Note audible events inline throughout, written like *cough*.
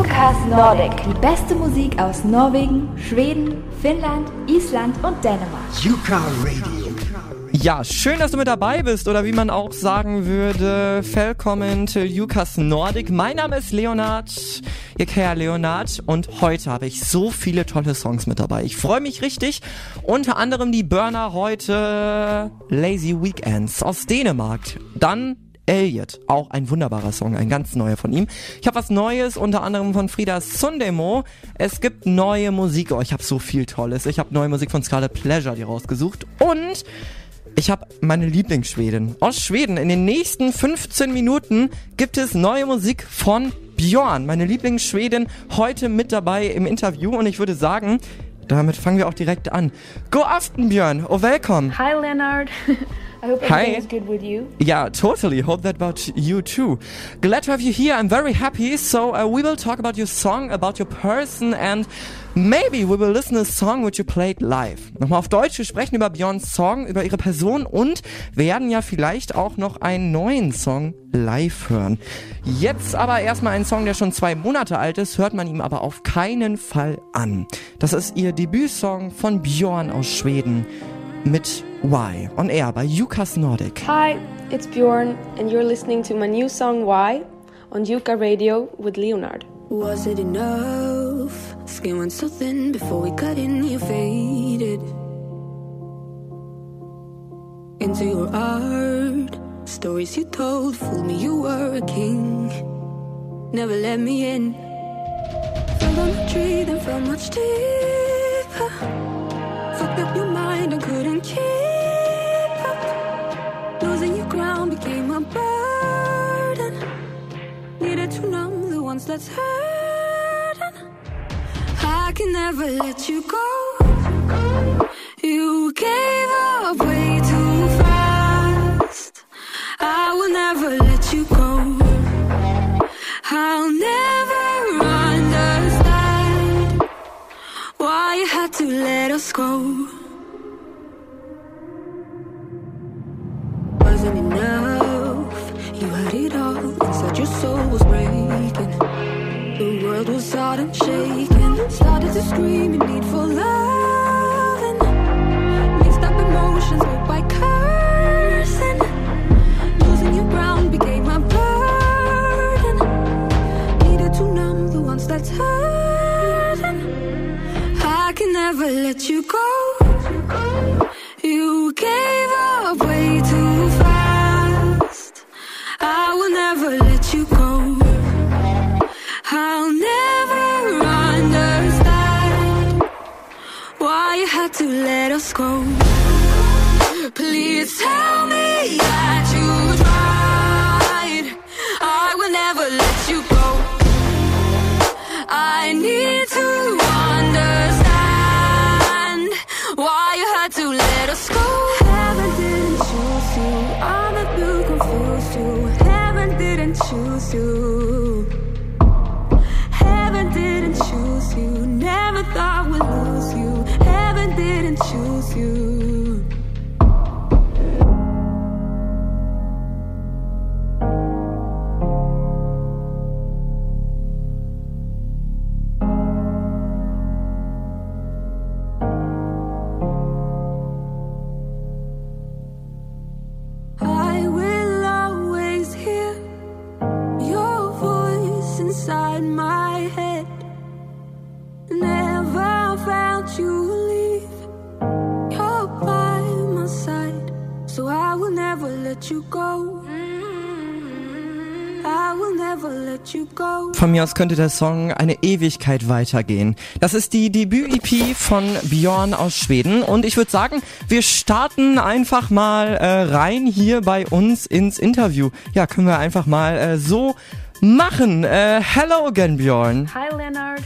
Jukas Nordic. Die beste Musik aus Norwegen, Schweden, Finnland, Island und Dänemark. Yuka Radio. Ja, schön, dass du mit dabei bist oder wie man auch sagen würde, willkommen to Jukas Nordic. Mein Name ist Leonard, ihr kennt Leonard und heute habe ich so viele tolle Songs mit dabei. Ich freue mich richtig. Unter anderem die Burner heute Lazy Weekends aus Dänemark. Dann Elliot, auch ein wunderbarer Song, ein ganz neuer von ihm. Ich habe was Neues, unter anderem von Frida Sundemo. Es gibt neue Musik, oh, ich habe so viel Tolles. Ich habe neue Musik von Scarlet Pleasure die rausgesucht und ich habe meine Lieblingsschwedin aus Schweden. In den nächsten 15 Minuten gibt es neue Musik von Björn, meine Lieblingsschwedin, heute mit dabei im Interview und ich würde sagen, damit fangen wir auch direkt an. Go aften Björn, oh welcome. Hi Leonard. *laughs* I hope Hi. everything is good with you. Yeah, totally. Hope that about you too. Glad to have you here. I'm very happy. So uh, we will talk about your song, about your person and maybe we will listen to a song which you played live. Nochmal auf Deutsch. Wir sprechen über Björns Song, über ihre Person und werden ja vielleicht auch noch einen neuen Song live hören. Jetzt aber erstmal ein Song, der schon zwei Monate alt ist, hört man ihm aber auf keinen Fall an. Das ist ihr Debütsong von Björn aus Schweden mit Why on Air bei Jukas Nordic. Hi, it's Bjorn, and you're listening to my new song Why on Yuka Radio with Leonard. Was it enough? Skin went so thin before we cut in, you faded into your art. Stories you told fooled me, you were a king. Never let me in. Fell on a tree, then fell much deeper. And couldn't keep. Losing your ground became a burden. Needed to numb the ones. I can never let you go. You gave up way too fast. I will never let us go. Wasn't enough. You had it all inside your soul was breaking. The world was hot and shaking. Started to scream in need for loving. Mixed up emotions, moved by cursing. Losing your ground became my burden. Needed to numb the ones that's hurting. Let you go. You gave up way too fast. I will never let you go. I'll never understand why you had to let us go. Please tell me that you tried. I will never let you go. I need to school. Inside my head. Never felt you leave. You're by my side, so I will never let you go. Von mir aus könnte der Song eine Ewigkeit weitergehen. Das ist die Debüt-EP von Björn aus Schweden und ich würde sagen, wir starten einfach mal äh, rein hier bei uns ins Interview. Ja, können wir einfach mal äh, so machen. Äh, hello again, Björn. Hi Leonard.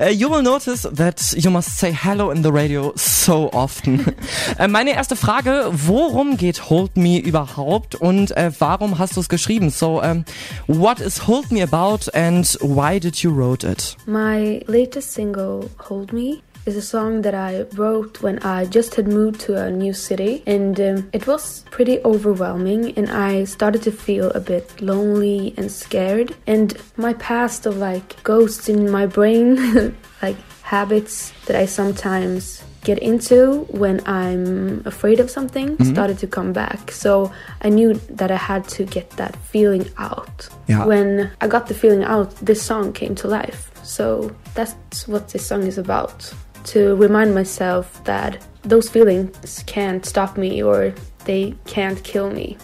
Uh, *laughs* you will notice that you must say hello in the radio so often. *laughs* äh, meine erste Frage, worum geht Hold Me überhaupt und warum hast du es geschrieben? So, um, what is Hold Me about and why did you wrote it? My latest single, Hold Me, is a song that I wrote when I just had moved to a new city, and um, it was pretty overwhelming. And I started to feel a bit lonely and scared. And my past of like ghosts in my brain, *laughs* like habits that I sometimes get into when I'm afraid of something mm-hmm. started to come back. So I knew that I had to get that feeling out. Yeah. When I got the feeling out, this song came to life. So that's what this song is about. To remind myself that those feelings can't stop me or they can't kill me.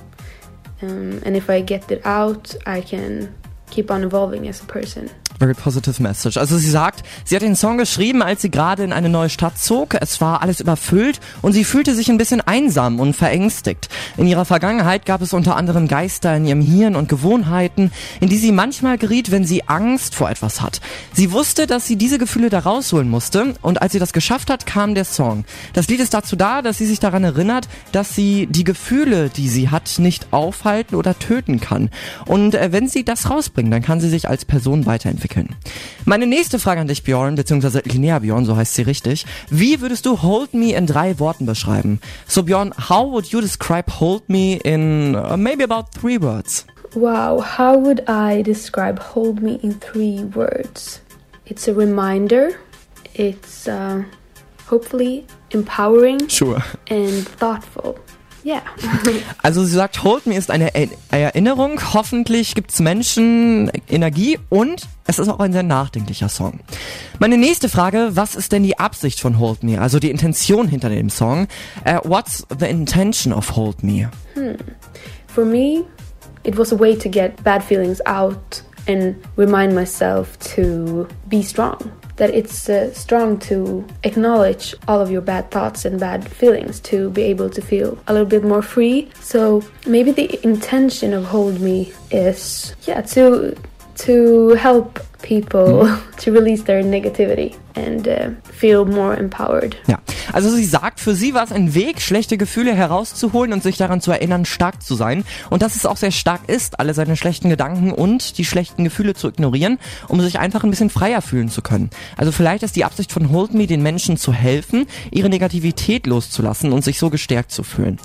Um, and if I get it out, I can keep on evolving as a person. Very positive message. Also sie sagt, sie hat den Song geschrieben, als sie gerade in eine neue Stadt zog. Es war alles überfüllt und sie fühlte sich ein bisschen einsam und verängstigt. In ihrer Vergangenheit gab es unter anderem Geister in ihrem Hirn und Gewohnheiten, in die sie manchmal geriet, wenn sie Angst vor etwas hat. Sie wusste, dass sie diese Gefühle da rausholen musste und als sie das geschafft hat, kam der Song. Das Lied ist dazu da, dass sie sich daran erinnert, dass sie die Gefühle, die sie hat, nicht aufhalten oder töten kann. Und äh, wenn sie das rausbringt, dann kann sie sich als Person weiterentwickeln entwickeln. Meine nächste Frage an dich, Bjorn, beziehungsweise Linnea Bjorn, so heißt sie richtig. Wie würdest du Hold Me in drei Worten beschreiben? So Bjorn, how would you describe Hold Me in uh, maybe about three words? Wow, how would I describe Hold Me in three words? It's a reminder. It's uh, hopefully empowering sure. and thoughtful. Ja. *laughs* also sie sagt, Hold Me ist eine Erinnerung. Hoffentlich gibt's Menschen Energie und es ist auch ein sehr nachdenklicher Song. Meine nächste Frage, was ist denn die Absicht von Hold Me? Also die Intention hinter dem Song. Uh, what's the intention of Hold Me? Hmm. For me, it was a way to get bad feelings out and remind myself to be strong. That it's uh, strong to acknowledge all of your bad thoughts and bad feelings to be able to feel a little bit more free. So maybe the intention of Hold Me is yeah to to help people mm. *laughs* to release their negativity and uh, feel more empowered. Ja. Also sie sagt, für sie war es ein Weg, schlechte Gefühle herauszuholen und sich daran zu erinnern, stark zu sein. Und dass es auch sehr stark ist, alle seine schlechten Gedanken und die schlechten Gefühle zu ignorieren, um sich einfach ein bisschen freier fühlen zu können. Also vielleicht ist die Absicht von Hold Me, den Menschen zu helfen, ihre Negativität loszulassen und sich so gestärkt zu fühlen.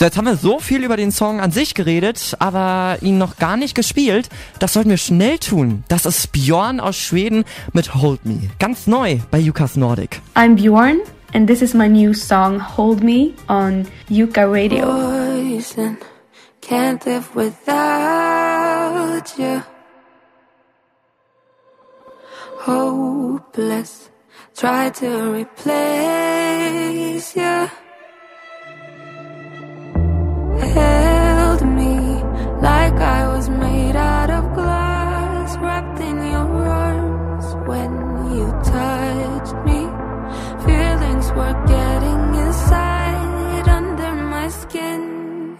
So, jetzt haben wir so viel über den Song an sich geredet, aber ihn noch gar nicht gespielt. Das sollten wir schnell tun. Das ist Björn aus Schweden mit Hold Me. Ganz neu bei Jukas Nordic. I'm Björn and this is my new song Hold Me on Yuka Radio. Poison, can't live without you. Hopeless, try to replace you. Held me like I was made out of glass, wrapped in your arms when you touched me. Feelings were getting inside under my skin.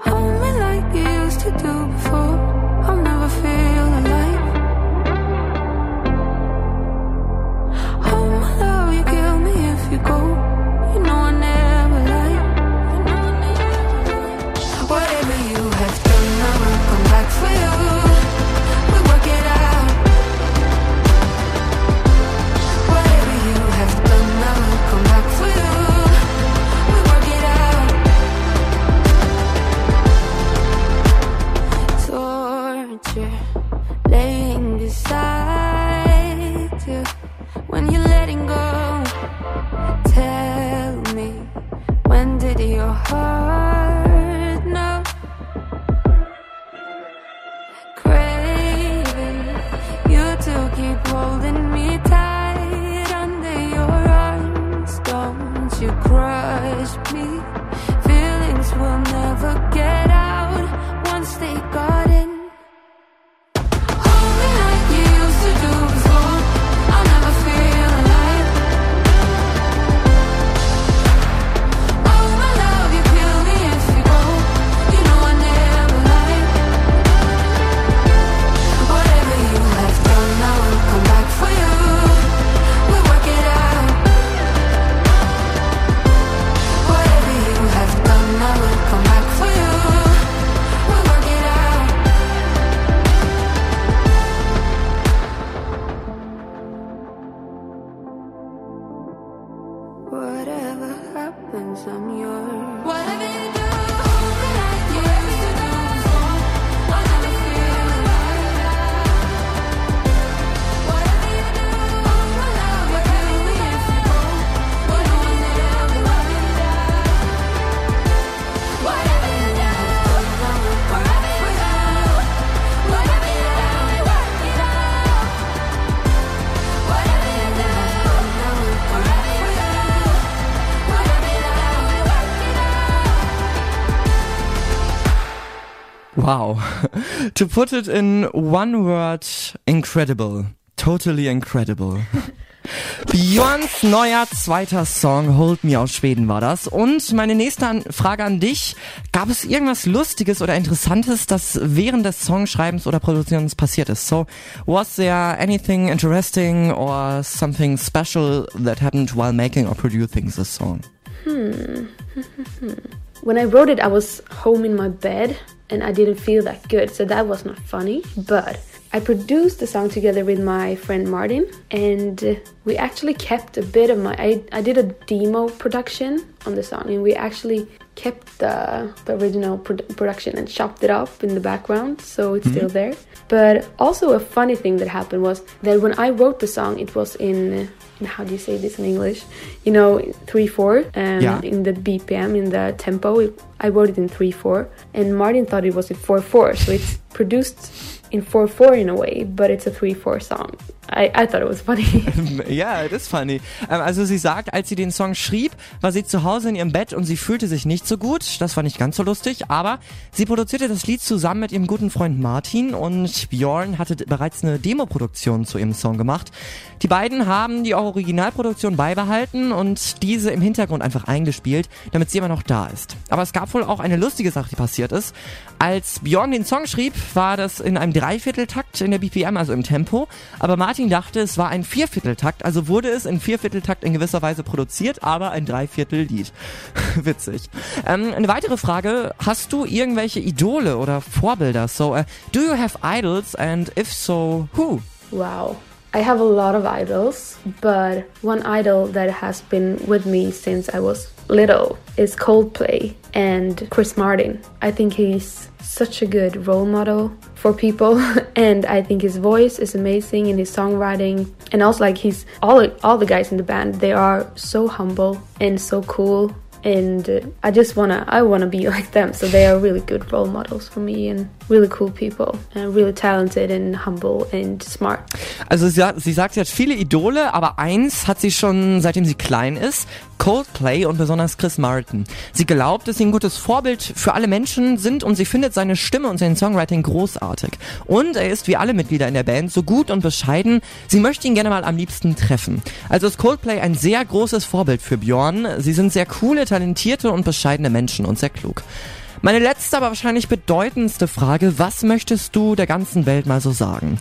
Hold me like you used to do before. Tell me, when did your heart know? Craving you to keep holding me tight under your arms. Don't you crush me? Feelings will never get out once they got. Wow. *laughs* to put it in one word, incredible. Totally incredible. *laughs* Björns neuer zweiter Song Hold Me aus Schweden war das. Und meine nächste Frage an dich. Gab es irgendwas Lustiges oder Interessantes, das während des Songschreibens oder Produzierens passiert ist? So, was there anything interesting or something special that happened while making or producing this song? Hmm. *laughs* when I wrote it, I was home in my bed and I didn't feel that good, so that was not funny. But I produced the song together with my friend Martin, and we actually kept a bit of my. I, I did a demo production on the song, and we actually kept the, the original pro production and chopped it up in the background, so it's mm -hmm. still there. But also, a funny thing that happened was that when I wrote the song, it was in how do you say this in English? You know, three four. Um, yeah. In the BPM, in the tempo, it, I wrote it in three four, and Martin thought it was in four four. So it's produced in 4-4 in a way, but it's a 3-4 song. I, I thought it was funny. *laughs* ja, it is funny. Ähm, also sie sagt, als sie den Song schrieb, war sie zu Hause in ihrem Bett und sie fühlte sich nicht so gut. Das war nicht ganz so lustig, aber sie produzierte das Lied zusammen mit ihrem guten Freund Martin und Björn hatte bereits eine Demoproduktion zu ihrem Song gemacht. Die beiden haben die Originalproduktion beibehalten und diese im Hintergrund einfach eingespielt, damit sie immer noch da ist. Aber es gab wohl auch eine lustige Sache, die passiert ist. Als Björn den Song schrieb, war das in einem Dreivierteltakt in der BPM, also im Tempo. Aber Martin dachte, es war ein Viervierteltakt, also wurde es in Viervierteltakt in gewisser Weise produziert, aber ein Dreiviertellied. *laughs* Witzig. Ähm, eine weitere Frage, hast du irgendwelche Idole oder Vorbilder? So, uh, do you have idols and if so, who? Wow. I have a lot of idols, but one idol that has been with me since I was little is Coldplay and Chris Martin. I think he's such a good role model for people *laughs* and I think his voice is amazing and his songwriting and also like he's all all the guys in the band they are so humble and so cool and uh, I just wanna I wanna be *laughs* like them. So they are really good role models for me and really cool people and really talented and humble and smart. Also sie, sie sagt, sie hat viele Idole, aber eins hat sie schon seitdem sie klein ist, Coldplay und besonders Chris Martin. Sie glaubt, dass sie ein gutes Vorbild für alle Menschen sind und sie findet seine Stimme und sein Songwriting großartig. Und er ist wie alle Mitglieder in der Band so gut und bescheiden. Sie möchte ihn gerne mal am liebsten treffen. Also ist Coldplay ein sehr großes Vorbild für Björn. Sie sind sehr coole, talentierte und bescheidene Menschen und sehr klug. Meine letzte, aber wahrscheinlich bedeutendste Frage, was möchtest du der ganzen Welt mal so sagen?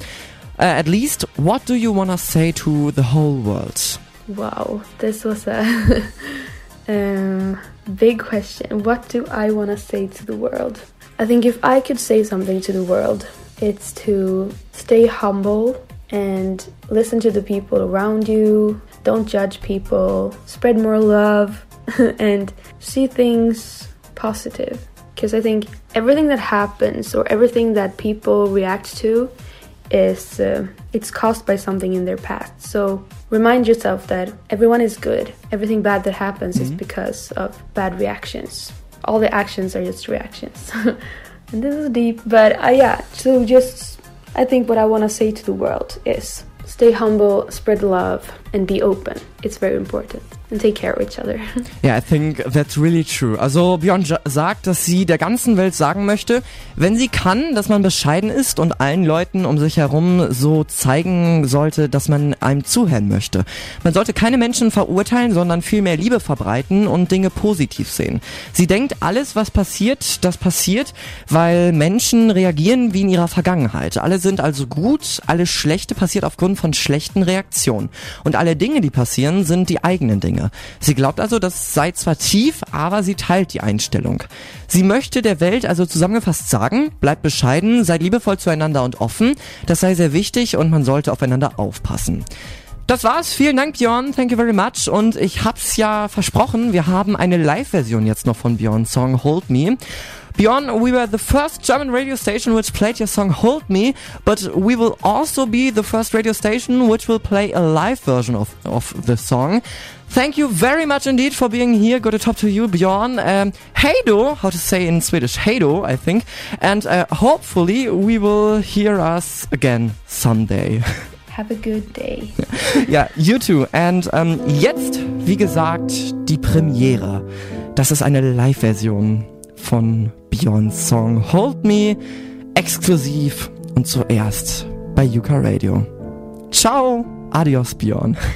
Uh, at least, what do you wanna say to the whole world? Wow, this was a *laughs* um, big question. What do I wanna say to the world? I think if I could say something to the world, it's to stay humble and listen to the people around you. Don't judge people, spread more love, *laughs* and see things positive because I think everything that happens or everything that people react to is uh, it's caused by something in their past. So remind yourself that everyone is good. Everything bad that happens mm-hmm. is because of bad reactions. All the actions are just reactions. *laughs* and this is deep, but uh, yeah. So just I think what I want to say to the world is stay humble, spread love, and be open. It's very important. And take care of each other. *laughs* Yeah, I think that's really true. Also Björn sagt, dass sie der ganzen Welt sagen möchte, wenn sie kann, dass man bescheiden ist und allen Leuten um sich herum so zeigen sollte, dass man einem zuhören möchte. Man sollte keine Menschen verurteilen, sondern vielmehr Liebe verbreiten und Dinge positiv sehen. Sie denkt, alles was passiert, das passiert, weil Menschen reagieren wie in ihrer Vergangenheit. Alle sind also gut, alles Schlechte passiert aufgrund von schlechten Reaktionen. Und alle Dinge, die passieren, sind die eigenen Dinge. Dinge. Sie glaubt also, das sei zwar tief, aber sie teilt die Einstellung. Sie möchte der Welt also zusammengefasst sagen, bleibt bescheiden, seid liebevoll zueinander und offen, das sei sehr wichtig und man sollte aufeinander aufpassen. Das war's. Vielen Dank, Björn. Thank you very much. Und ich hab's ja versprochen, wir haben eine Live-Version jetzt noch von Björns Song Hold Me. Bjorn, we were the first German radio station which played your song Hold Me, but we will also be the first radio station which will play a live version of, of the song. Thank you very much indeed for being here. Good to talk to you, Bjorn. Um, hej då, how to say in Swedish, hej då, I think. And uh, hopefully we will hear us again someday. *laughs* Have a good day. *laughs* ja, you too. And um, jetzt, wie gesagt, die Premiere. Das ist eine Live-Version von Beyonds Song Hold Me exklusiv und zuerst bei Yuka Radio. Ciao, adios Björn. *laughs*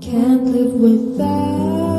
Can't live without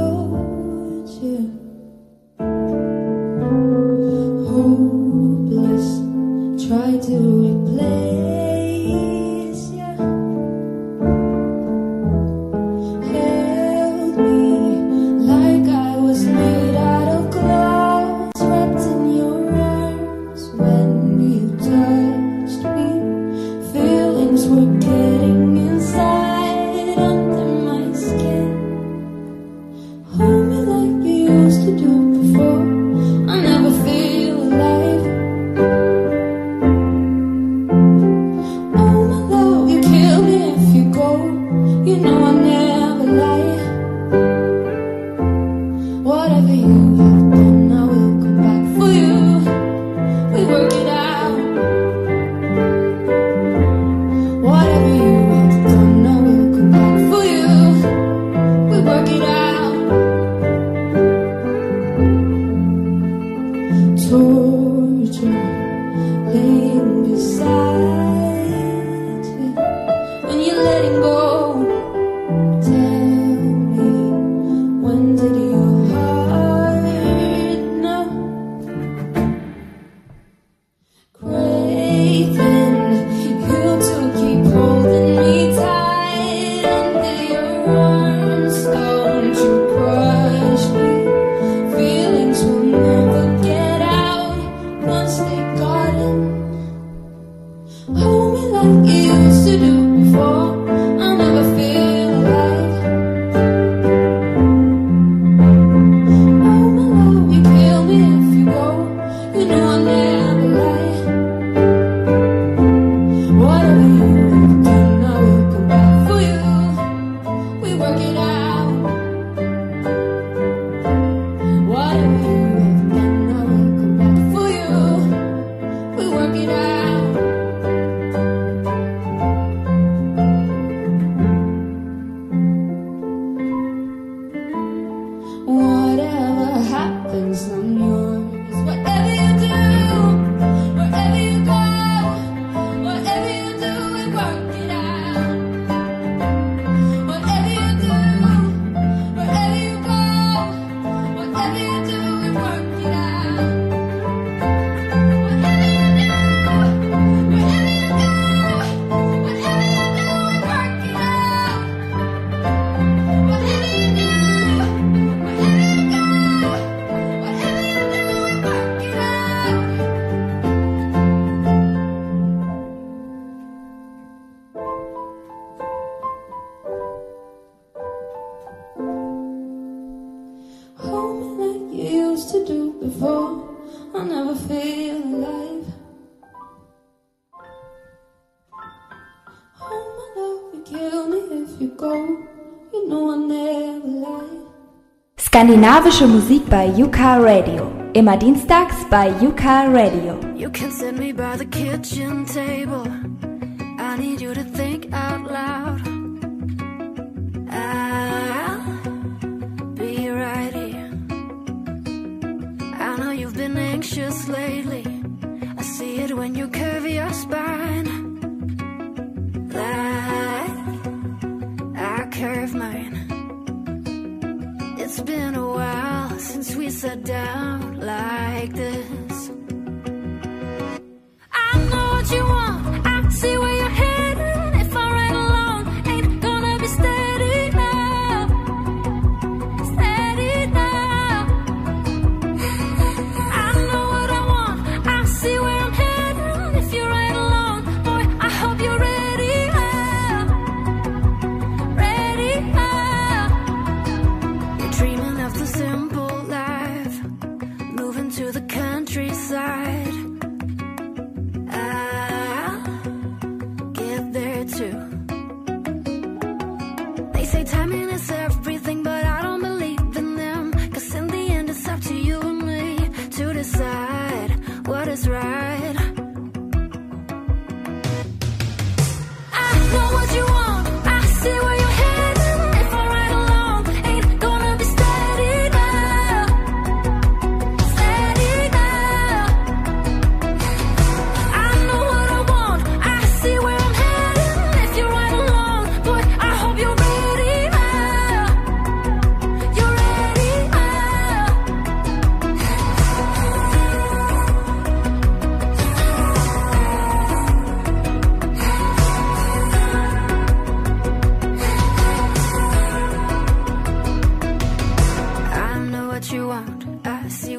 skandinavische Musik bei Yuka Radio. Immer dienstags bei Yuka Radio. You can send me by the kitchen table.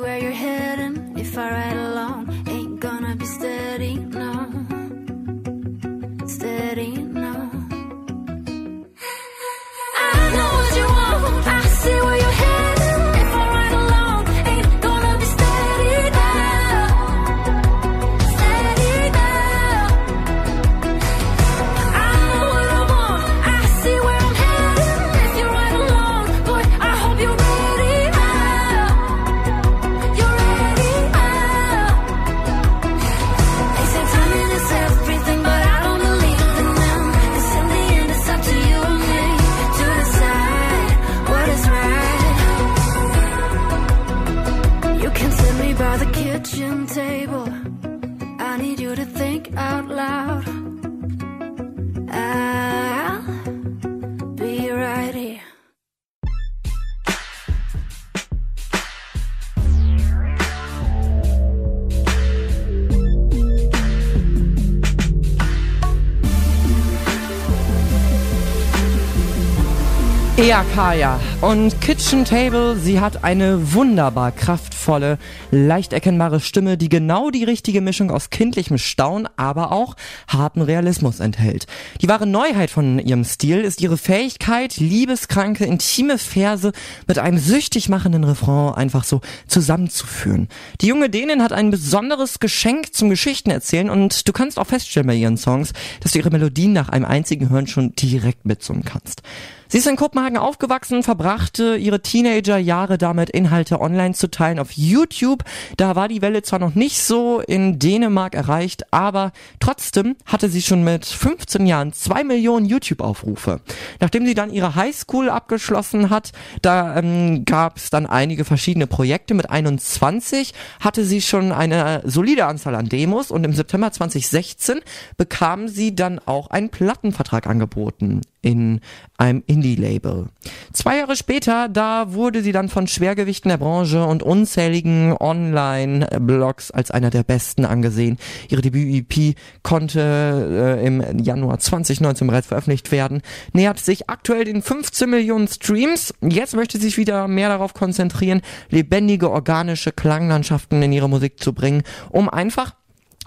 where you're heading. If I ride Ja, Kaya. Und Kitchen Table, sie hat eine wunderbar kraftvolle, leicht erkennbare Stimme, die genau die richtige Mischung aus kindlichem Staunen, aber auch harten Realismus enthält. Die wahre Neuheit von ihrem Stil ist ihre Fähigkeit, liebeskranke, intime Verse mit einem süchtig machenden Refrain einfach so zusammenzuführen. Die junge Dänin hat ein besonderes Geschenk zum Geschichtenerzählen und du kannst auch feststellen bei ihren Songs, dass du ihre Melodien nach einem einzigen Hören schon direkt mitsummen kannst. Sie ist in Kopenhagen aufgewachsen, verbrachte ihre Teenagerjahre damit, Inhalte online zu teilen auf YouTube. Da war die Welle zwar noch nicht so in Dänemark erreicht, aber trotzdem hatte sie schon mit 15 Jahren zwei Millionen YouTube-Aufrufe. Nachdem sie dann ihre Highschool abgeschlossen hat, da ähm, gab es dann einige verschiedene Projekte. Mit 21 hatte sie schon eine solide Anzahl an Demos und im September 2016 bekam sie dann auch einen Plattenvertrag angeboten in einem Indie-Label. Zwei Jahre später, da wurde sie dann von Schwergewichten der Branche und unzähligen Online-Blogs als einer der besten angesehen. Ihre Debüt-EP konnte äh, im Januar 2019 bereits veröffentlicht werden, nähert sich aktuell den 15 Millionen Streams. Jetzt möchte sie sich wieder mehr darauf konzentrieren, lebendige organische Klanglandschaften in ihre Musik zu bringen, um einfach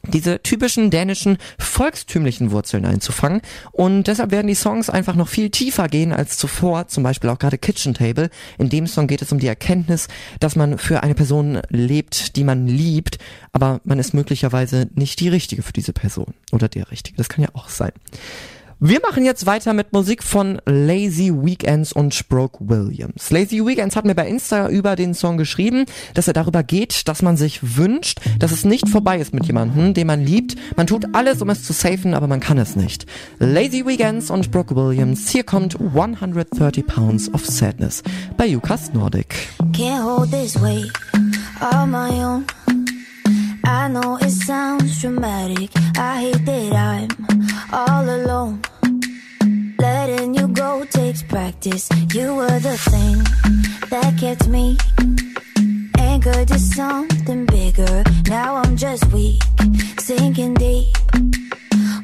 diese typischen dänischen volkstümlichen Wurzeln einzufangen und deshalb werden die Songs einfach noch viel tiefer gehen als zuvor, zum Beispiel auch gerade Kitchen Table. In dem Song geht es um die Erkenntnis, dass man für eine Person lebt, die man liebt, aber man ist möglicherweise nicht die Richtige für diese Person oder der Richtige. Das kann ja auch sein. Wir machen jetzt weiter mit Musik von Lazy Weekends und Sproke Williams. Lazy Weekends hat mir bei Insta über den Song geschrieben, dass er darüber geht, dass man sich wünscht, dass es nicht vorbei ist mit jemandem, den man liebt. Man tut alles, um es zu safen, aber man kann es nicht. Lazy Weekends und Sproke Williams. Hier kommt 130 Pounds of Sadness bei Yukas Nordic. Can't hold this weight on my own. I know it sounds dramatic. I hate that I'm all alone. Letting you go takes practice. You were the thing that kept me anchored to something bigger. Now I'm just weak, sinking deep,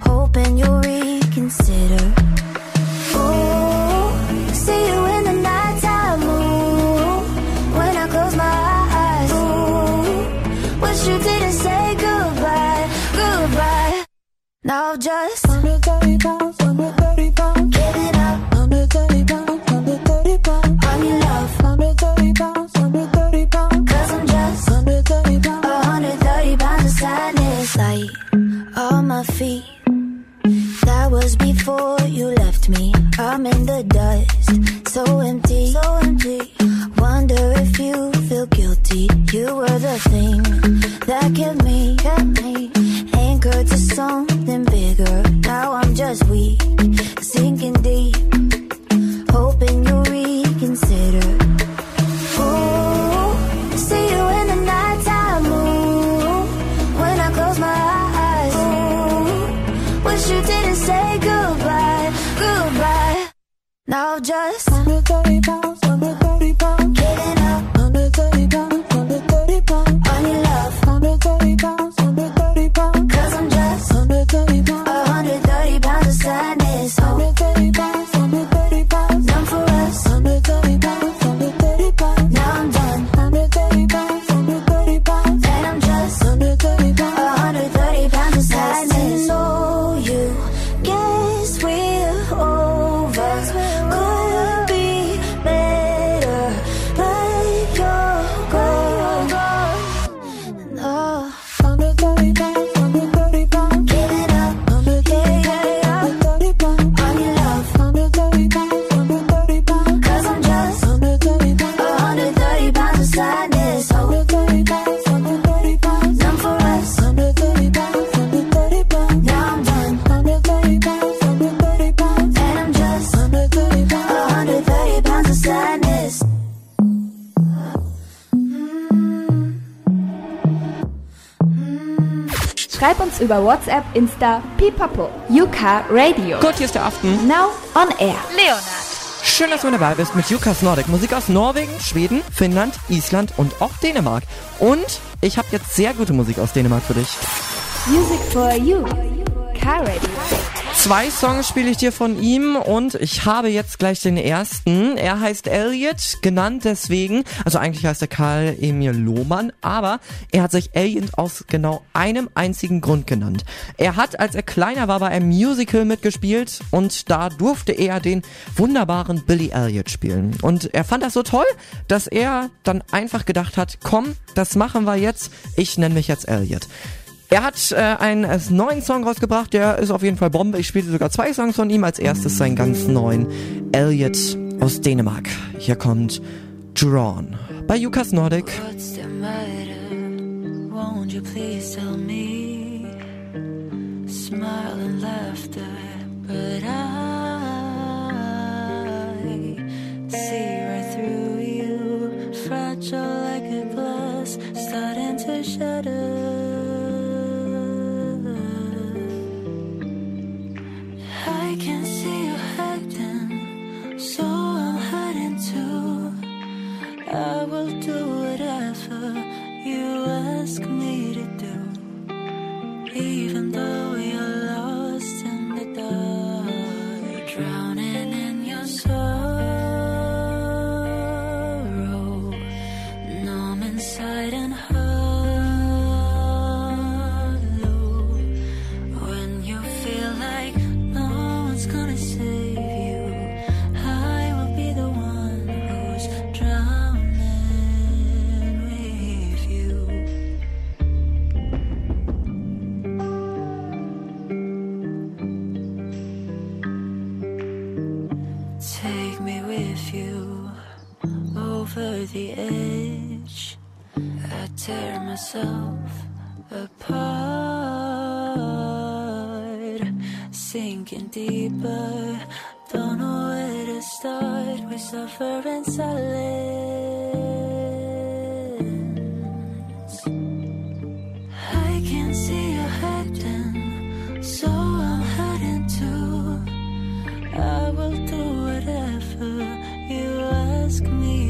hoping you'll reconsider. Oh, see you Now just 130 pounds, 130 pounds. Giving up. 130 pounds, 130 pounds. On your love. 130 pounds, 130 pounds. Cause I'm just 130 pounds. 130 pounds of sadness. Light on my feet. That was before you left me. I'm in the dust, so empty, so empty. Wonder if you feel guilty. You were the thing that kept me, kept me anchored to something bigger. Now I'm just weak, sinking deep, hoping you'll reconsider. Ooh, see you in the nighttime when I close my eyes. Wish you didn't say goodbye, goodbye. Now just Uns über WhatsApp, Insta, Pipapo. Yuka Radio. Gut, hier ist der Aften. Now on air. Leonard. Schön, dass du mit dabei bist mit Jukas Nordic. Musik aus Norwegen, Schweden, Finnland, Island und auch Dänemark. Und ich habe jetzt sehr gute Musik aus Dänemark für dich. Music for you. Car Radio. Zwei Songs spiele ich dir von ihm und ich habe jetzt gleich den ersten. Er heißt Elliot, genannt deswegen, also eigentlich heißt er Karl Emil Lohmann, aber er hat sich Elliot aus genau einem einzigen Grund genannt. Er hat, als er kleiner war, bei einem Musical mitgespielt und da durfte er den wunderbaren Billy Elliot spielen. Und er fand das so toll, dass er dann einfach gedacht hat, komm, das machen wir jetzt, ich nenne mich jetzt Elliot. Er hat äh, einen äh, neuen Song rausgebracht, der ist auf jeden Fall Bombe. Ich spielte sogar zwei Songs von ihm. Als erstes seinen ganz neuen Elliot aus Dänemark. Hier kommt Drawn bei Jukas Nordic. What's the matter? Won't you please tell me? Smile and laughter, but I see right through you. Fragile like a glass, starting to shatter. So I'm heading too. I will do whatever you ask me to do, even though you're lost in the dark, drowning in your sorrow, the edge. I tear myself apart, sinking deeper. Don't know where to start. We suffer in silence. I can see you heading, so I'm heading too. I will do whatever you ask me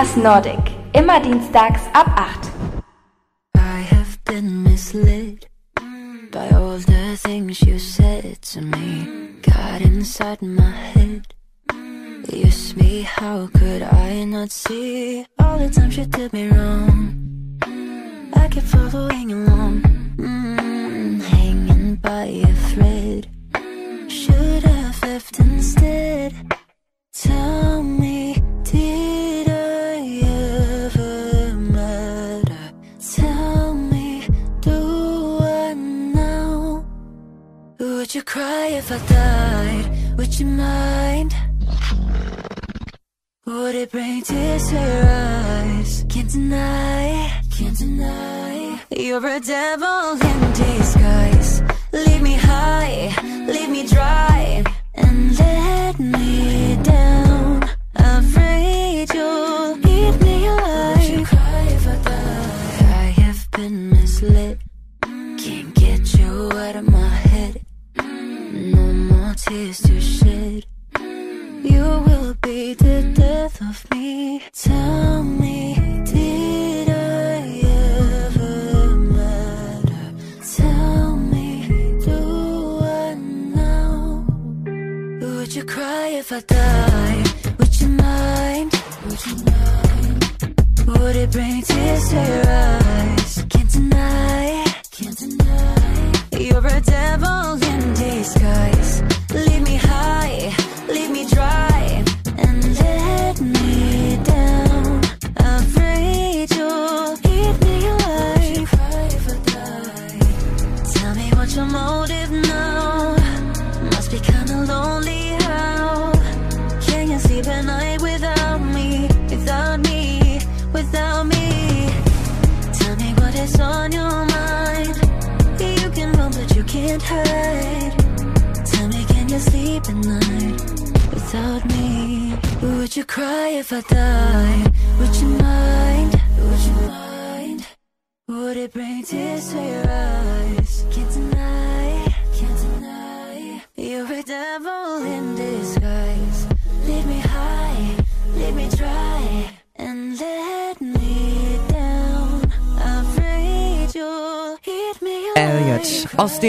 Yukas Nordic. Immer dienstags ab 8. I have been misled by all the things you said to me. Got inside my head. Me, how could I not see all the times you did me wrong? I kept following along, mm, hanging by a thread. Should have left instead. Tell me, cry if I died? Would you mind? Would it bring tears to your eyes? Can't deny, can't deny. You're a devil in disguise. Leave me high, leave me dry, and let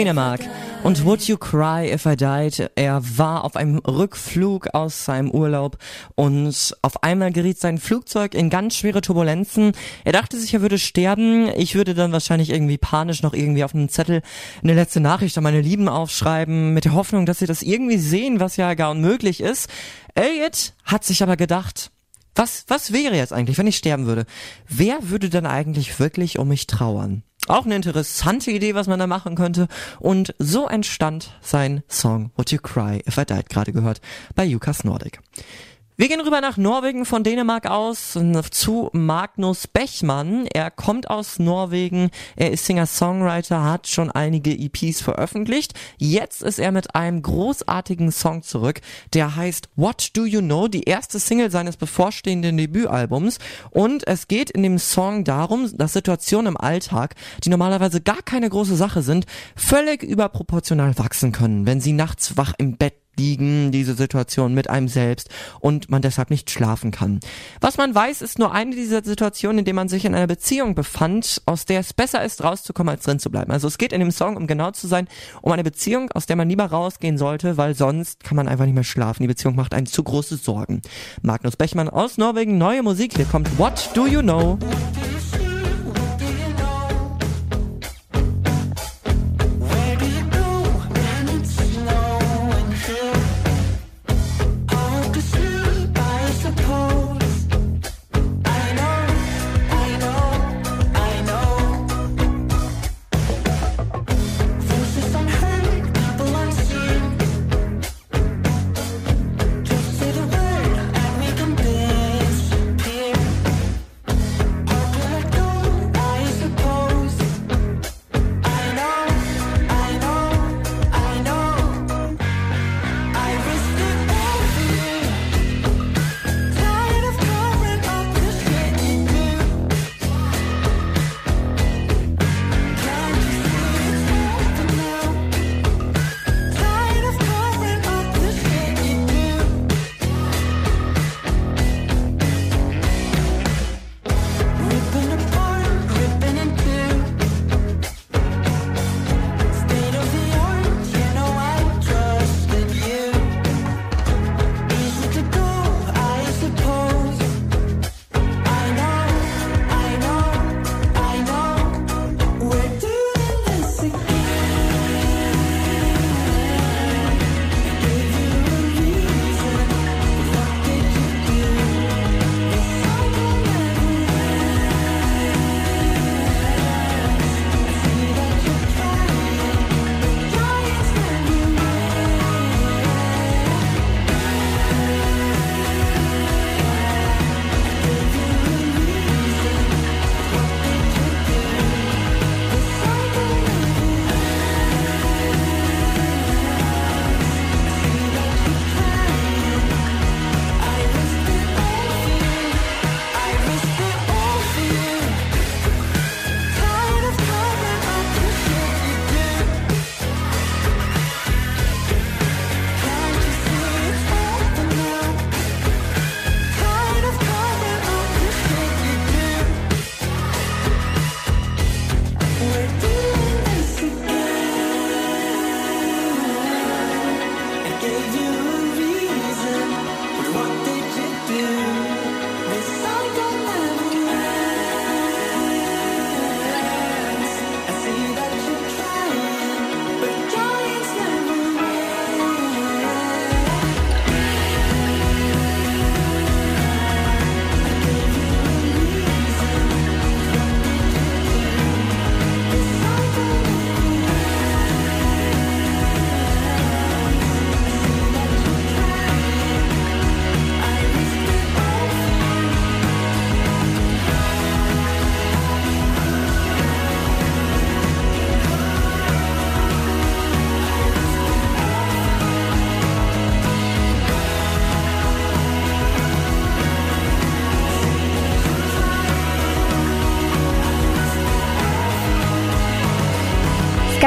Dänemark. Und Would You Cry If I Died? Er war auf einem Rückflug aus seinem Urlaub und auf einmal geriet sein Flugzeug in ganz schwere Turbulenzen. Er dachte sich, er würde sterben. Ich würde dann wahrscheinlich irgendwie panisch noch irgendwie auf einem Zettel eine letzte Nachricht an meine Lieben aufschreiben, mit der Hoffnung, dass sie das irgendwie sehen, was ja gar unmöglich ist. Elliot hat sich aber gedacht, was, was wäre jetzt eigentlich, wenn ich sterben würde? Wer würde dann eigentlich wirklich um mich trauern? Auch eine interessante Idee, was man da machen könnte. Und so entstand sein Song Would You Cry If I Died, gerade gehört, bei Jukas Nordic. Wir gehen rüber nach Norwegen von Dänemark aus zu Magnus Bechmann. Er kommt aus Norwegen, er ist Singer-Songwriter, hat schon einige EPs veröffentlicht. Jetzt ist er mit einem großartigen Song zurück, der heißt What Do You Know, die erste Single seines bevorstehenden Debütalbums. Und es geht in dem Song darum, dass Situationen im Alltag, die normalerweise gar keine große Sache sind, völlig überproportional wachsen können, wenn sie nachts wach im Bett liegen, diese Situation mit einem selbst und man deshalb nicht schlafen kann. Was man weiß, ist nur eine dieser Situationen, in der man sich in einer Beziehung befand, aus der es besser ist, rauszukommen, als drin zu bleiben. Also es geht in dem Song, um genau zu sein, um eine Beziehung, aus der man lieber rausgehen sollte, weil sonst kann man einfach nicht mehr schlafen. Die Beziehung macht einen zu große Sorgen. Magnus Bechmann aus Norwegen, neue Musik. Hier kommt What Do You Know?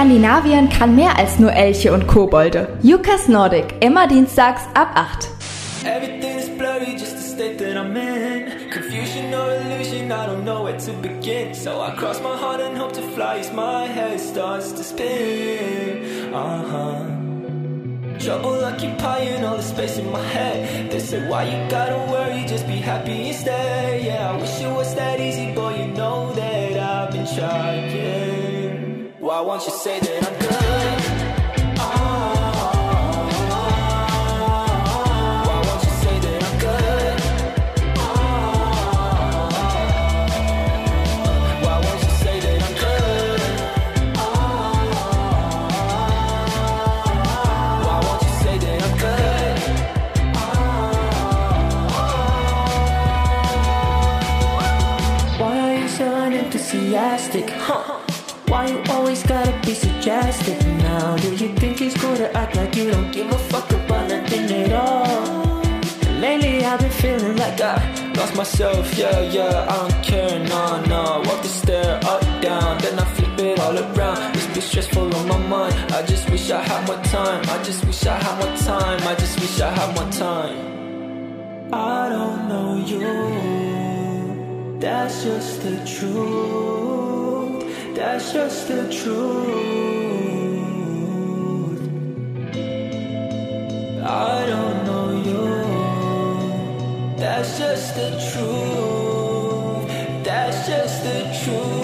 Skandinavien kann mehr als nur Elche und Kobolde. Jukas Nordic, immer dienstags ab 8. Everything is blurry, just the state that I'm in. Confusion or illusion, I don't know where to begin. So I cross my heart and hope to fly as my head starts to spin. Uh huh. Trouble occupying all the space in my head. They say, Why you gotta worry? Just be happy instead. Yeah, I wish it was that easy, boy. You know that I've been trying. Why won't you say that I'm good? You don't give a fuck about nothing at all? Lately I've been feeling like I lost myself, yeah, yeah, I don't care, no, no. Walk the stair, up, down, then I flip it all around. This be stressful on my mind, I just wish I had more time. I just wish I had more time, I just wish I had more time. I don't know you, that's just the truth. That's just the truth I don't know you that's just the truth. That's just the truth.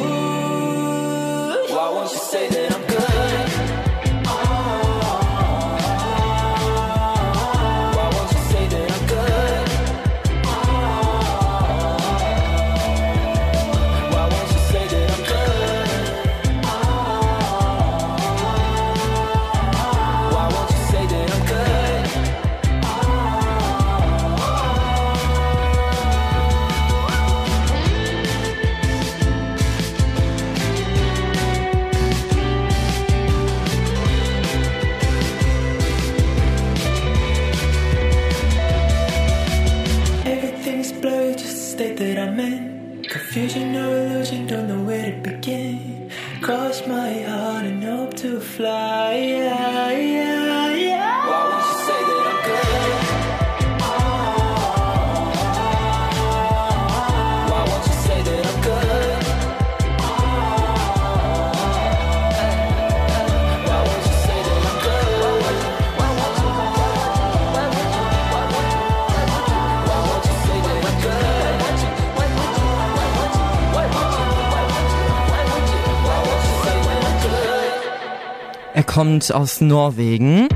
My heart and hope to fly. Kommt aus Norwegen.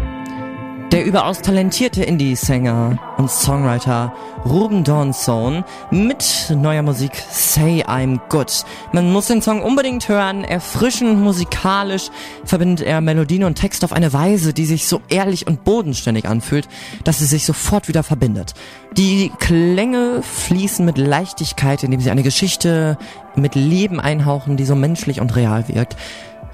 Der überaus talentierte Indie-Sänger und Songwriter Ruben Dawnzone mit neuer Musik Say I'm Good. Man muss den Song unbedingt hören. Erfrischend musikalisch verbindet er Melodien und Text auf eine Weise, die sich so ehrlich und bodenständig anfühlt, dass sie sich sofort wieder verbindet. Die Klänge fließen mit Leichtigkeit, indem sie eine Geschichte mit Leben einhauchen, die so menschlich und real wirkt.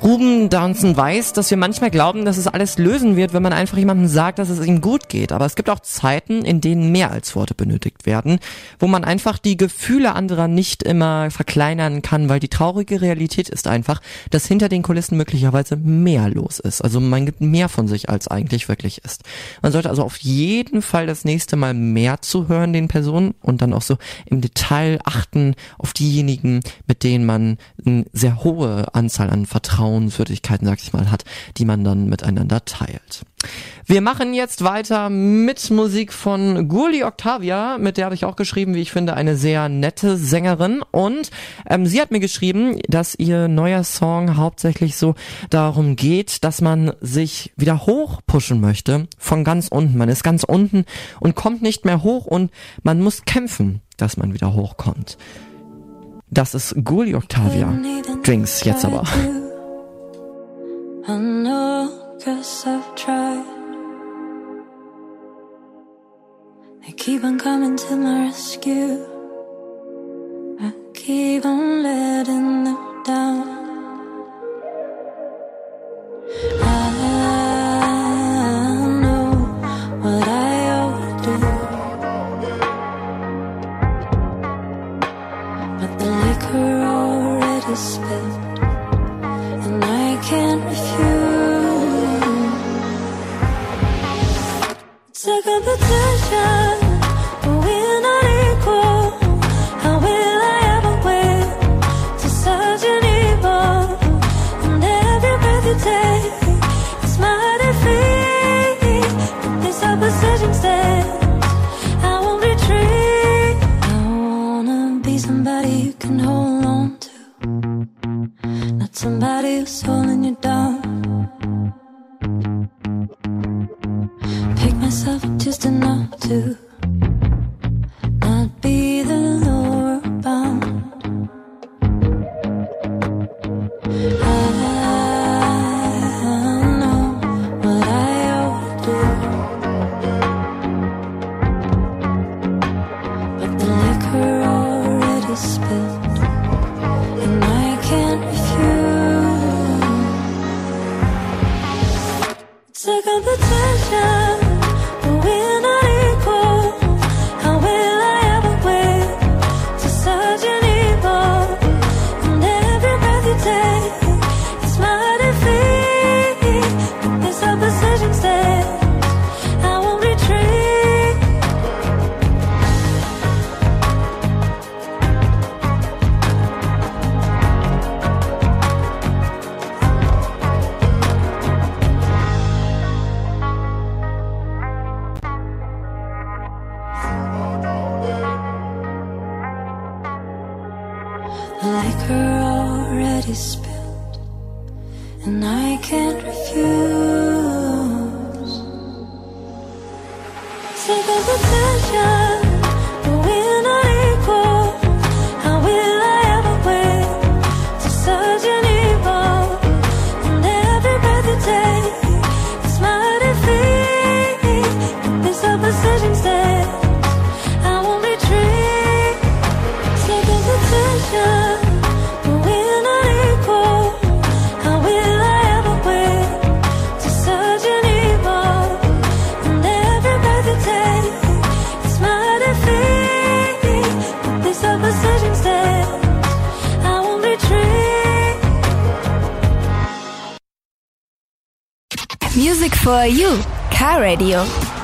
Ruben Downson weiß, dass wir manchmal glauben, dass es alles lösen wird, wenn man einfach jemandem sagt, dass es ihm gut geht. Aber es gibt auch Zeiten, in denen mehr als Worte benötigt werden, wo man einfach die Gefühle anderer nicht immer verkleinern kann, weil die traurige Realität ist einfach, dass hinter den Kulissen möglicherweise mehr los ist. Also man gibt mehr von sich, als eigentlich wirklich ist. Man sollte also auf jeden Fall das nächste Mal mehr zuhören den Personen und dann auch so im Detail achten auf diejenigen, mit denen man eine sehr hohe Anzahl an Vertrauenswürdigkeiten, sag ich mal, hat, die man dann miteinander teilt. Wir machen jetzt weiter mit Musik von Gurli Octavia, mit der habe ich auch geschrieben, wie ich finde, eine sehr nette Sängerin. Und ähm, sie hat mir geschrieben, dass ihr neuer Song hauptsächlich so darum geht, dass man sich wieder hoch pushen möchte, von ganz unten. Man ist ganz unten und kommt nicht mehr hoch und man muss kämpfen, dass man wieder hochkommt. Das ist Gurli Octavia. Drinks jetzt aber. I know, cause I've tried. They keep on coming to my rescue. I keep on letting them down. It's a competition, but we're not equal. How will I ever win? To such an evil, and every breath you take is my defeat. But this opposition stands. I won't retreat. I wanna be somebody you can hold on to, not somebody who's holding you down myself just enough to not be the lower bound. for you, Car Radio.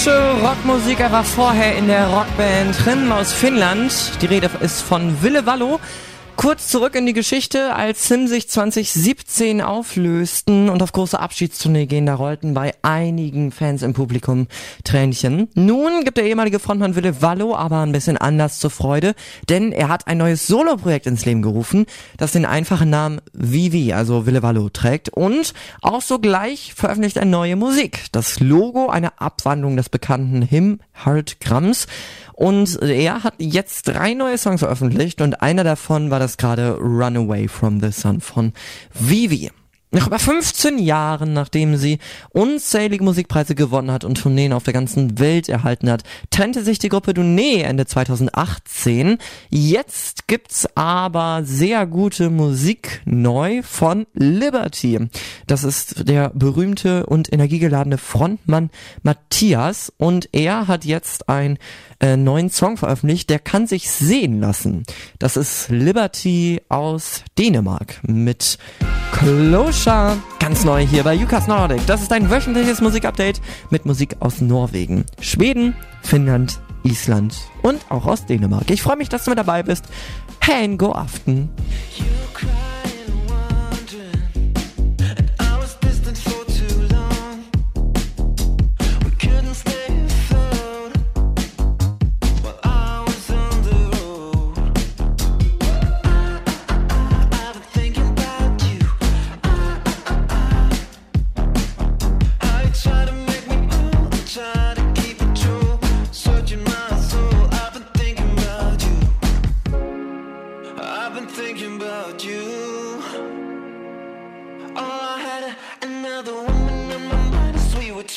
Finnische Rockmusik, er war vorher in der Rockband Rim aus Finnland. Die Rede ist von Ville Vallo. Kurz zurück in die Geschichte, als Sim sich 2017 auflösten und auf große Abschiedstournee gehen, da rollten bei einigen Fans im Publikum Tränchen. Nun gibt der ehemalige Frontmann Wille Wallo aber ein bisschen anders zur Freude, denn er hat ein neues Soloprojekt ins Leben gerufen, das den einfachen Namen Vivi, also Wille Wallo, trägt und auch sogleich veröffentlicht er neue Musik. Das Logo eine Abwandlung des bekannten Him Heart Grams und er hat jetzt drei neue Songs veröffentlicht und einer davon war das gerade Runaway from the Sun von Vivi. Nach über 15 Jahren, nachdem sie unzählige Musikpreise gewonnen hat und Tourneen auf der ganzen Welt erhalten hat, trennte sich die Gruppe Duné Ende 2018. Jetzt gibt's aber sehr gute Musik neu von Liberty. Das ist der berühmte und energiegeladene Frontmann Matthias und er hat jetzt einen äh, neuen Song veröffentlicht, der kann sich sehen lassen. Das ist Liberty aus Dänemark mit Closure. Ganz neu hier bei Jukas Nordic. Das ist ein wöchentliches Musikupdate mit Musik aus Norwegen, Schweden, Finnland, Island und auch aus Dänemark. Ich freue mich, dass du mit dabei bist. Hey, go Aften.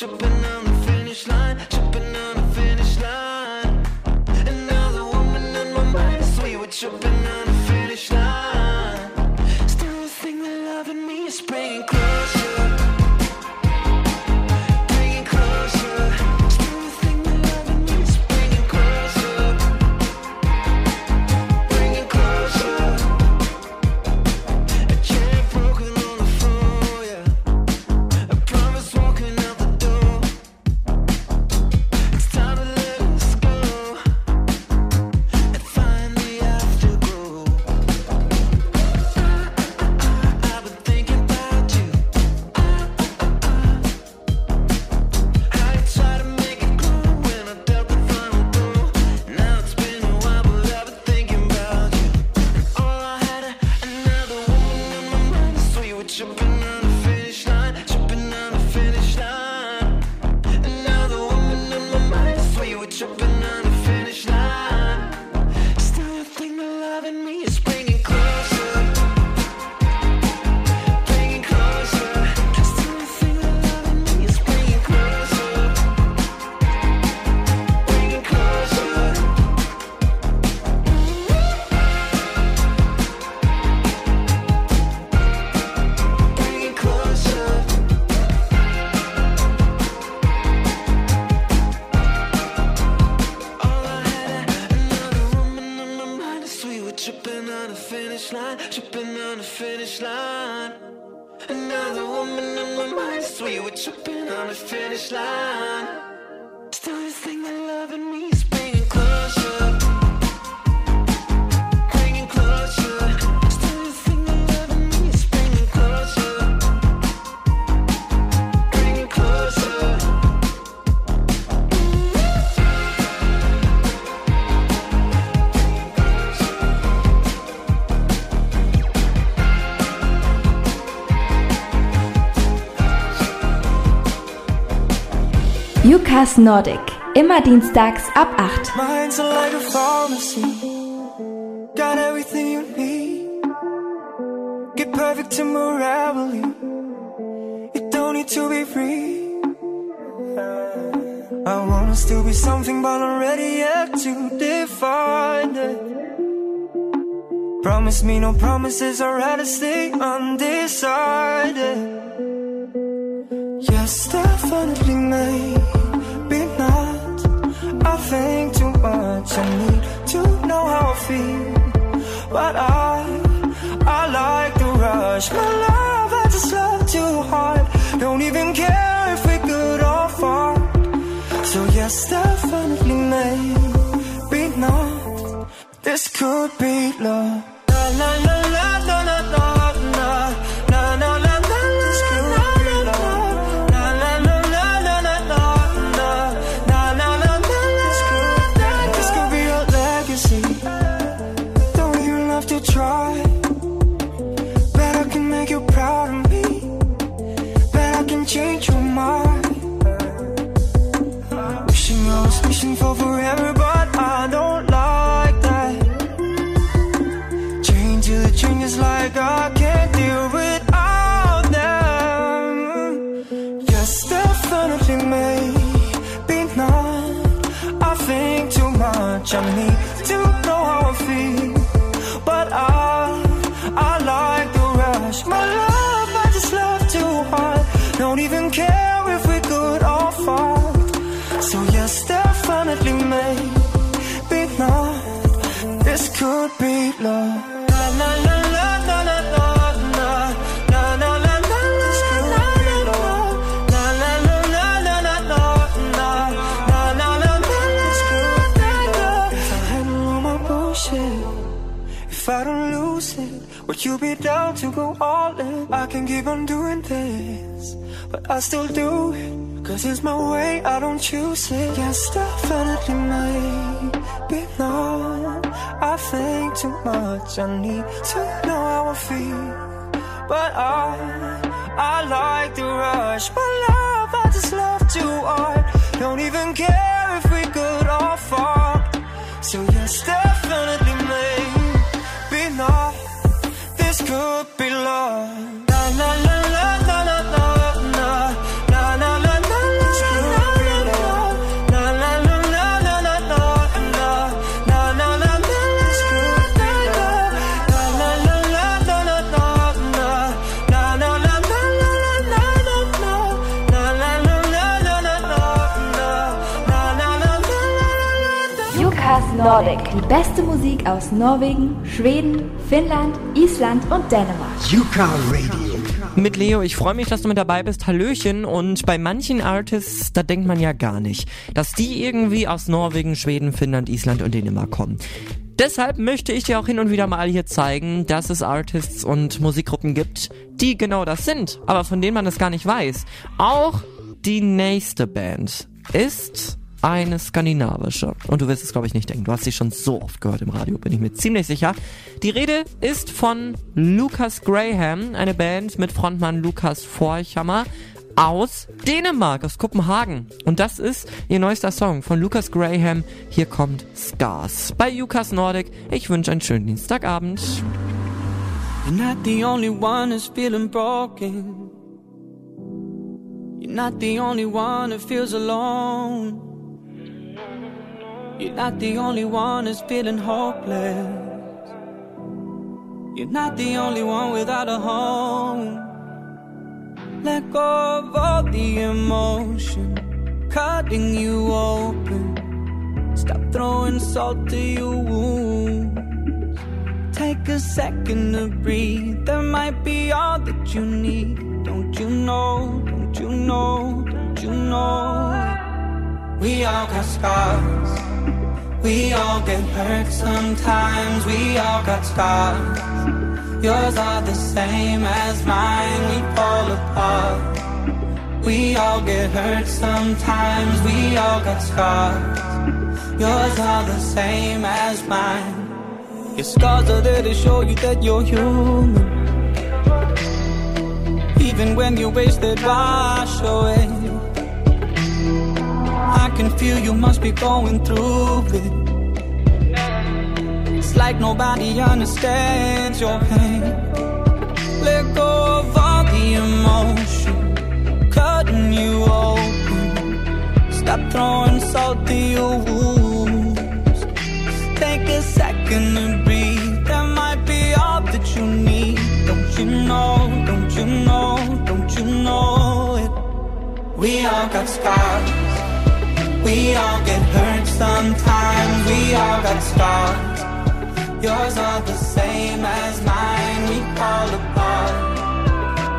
tripping on the finish line, tripping on the finish line. Another woman in my mind, sweet, we tripping. Jukas Nordic. Immer dienstags ab 8. Mine's like a pharmacy. Got everything you need. Get perfect temporarily. You don't need to be free. I still be something, but I'm ready yet to define it. Promise me no promises, I'd rather stay undecided. Yes, definitely. I think too much, I need to know how I feel. But I, I like the rush. My love, I just love too hard. Don't even care if we good or far. So yes, definitely, maybe not. This could be love. La la la If I don't lose it, would you be down to go all in? I can keep on doing this, but I still do it. Cause it's my way, I don't choose it. Yes, definitely maybe not. I think too much, I need to know how I feel. But I, I like the rush. My love, I just love too hard. Don't even care if we good or far. So yes, definitely maybe not. This could be love. La la la Nordic. Die beste Musik aus Norwegen, Schweden, Finnland, Island und Dänemark. Yuka Radio. Mit Leo, ich freue mich, dass du mit dabei bist. Hallöchen. Und bei manchen Artists, da denkt man ja gar nicht, dass die irgendwie aus Norwegen, Schweden, Finnland, Island und Dänemark kommen. Deshalb möchte ich dir auch hin und wieder mal hier zeigen, dass es Artists und Musikgruppen gibt, die genau das sind, aber von denen man es gar nicht weiß. Auch die nächste Band ist eine skandinavische. Und du wirst es, glaube ich, nicht denken. Du hast sie schon so oft gehört im Radio, bin ich mir ziemlich sicher. Die Rede ist von Lucas Graham, eine Band mit Frontmann Lukas Forchhammer aus Dänemark, aus Kopenhagen. Und das ist ihr neuester Song von Lucas Graham. Hier kommt Scars. Bei Lukas Nordic. Ich wünsche einen schönen Dienstagabend. You're not the only one who's feeling broken. You're not the only one who feels alone. You're not the only one who's feeling hopeless. You're not the only one without a home. Let go of all the emotion cutting you open. Stop throwing salt to your wounds. Take a second to breathe. That might be all that you need. Don't you know? Don't you know? Don't you know? We all got scars. We all get hurt sometimes. We all got scars. Yours are the same as mine. We fall apart. We all get hurt sometimes. We all got scars. Yours are the same as mine. Your scars are there to show you that you're human. Even when you're wasted, wash away. Can feel you must be going through it. It's like nobody understands your pain. Let go of all the emotion, cutting you open. Stop throwing salt to your wounds. Take a second to breathe. That might be all that you need. Don't you know? Don't you know? Don't you know it? We all got scars. We all get hurt sometimes. We all got scars. Yours are the same as mine. We fall apart.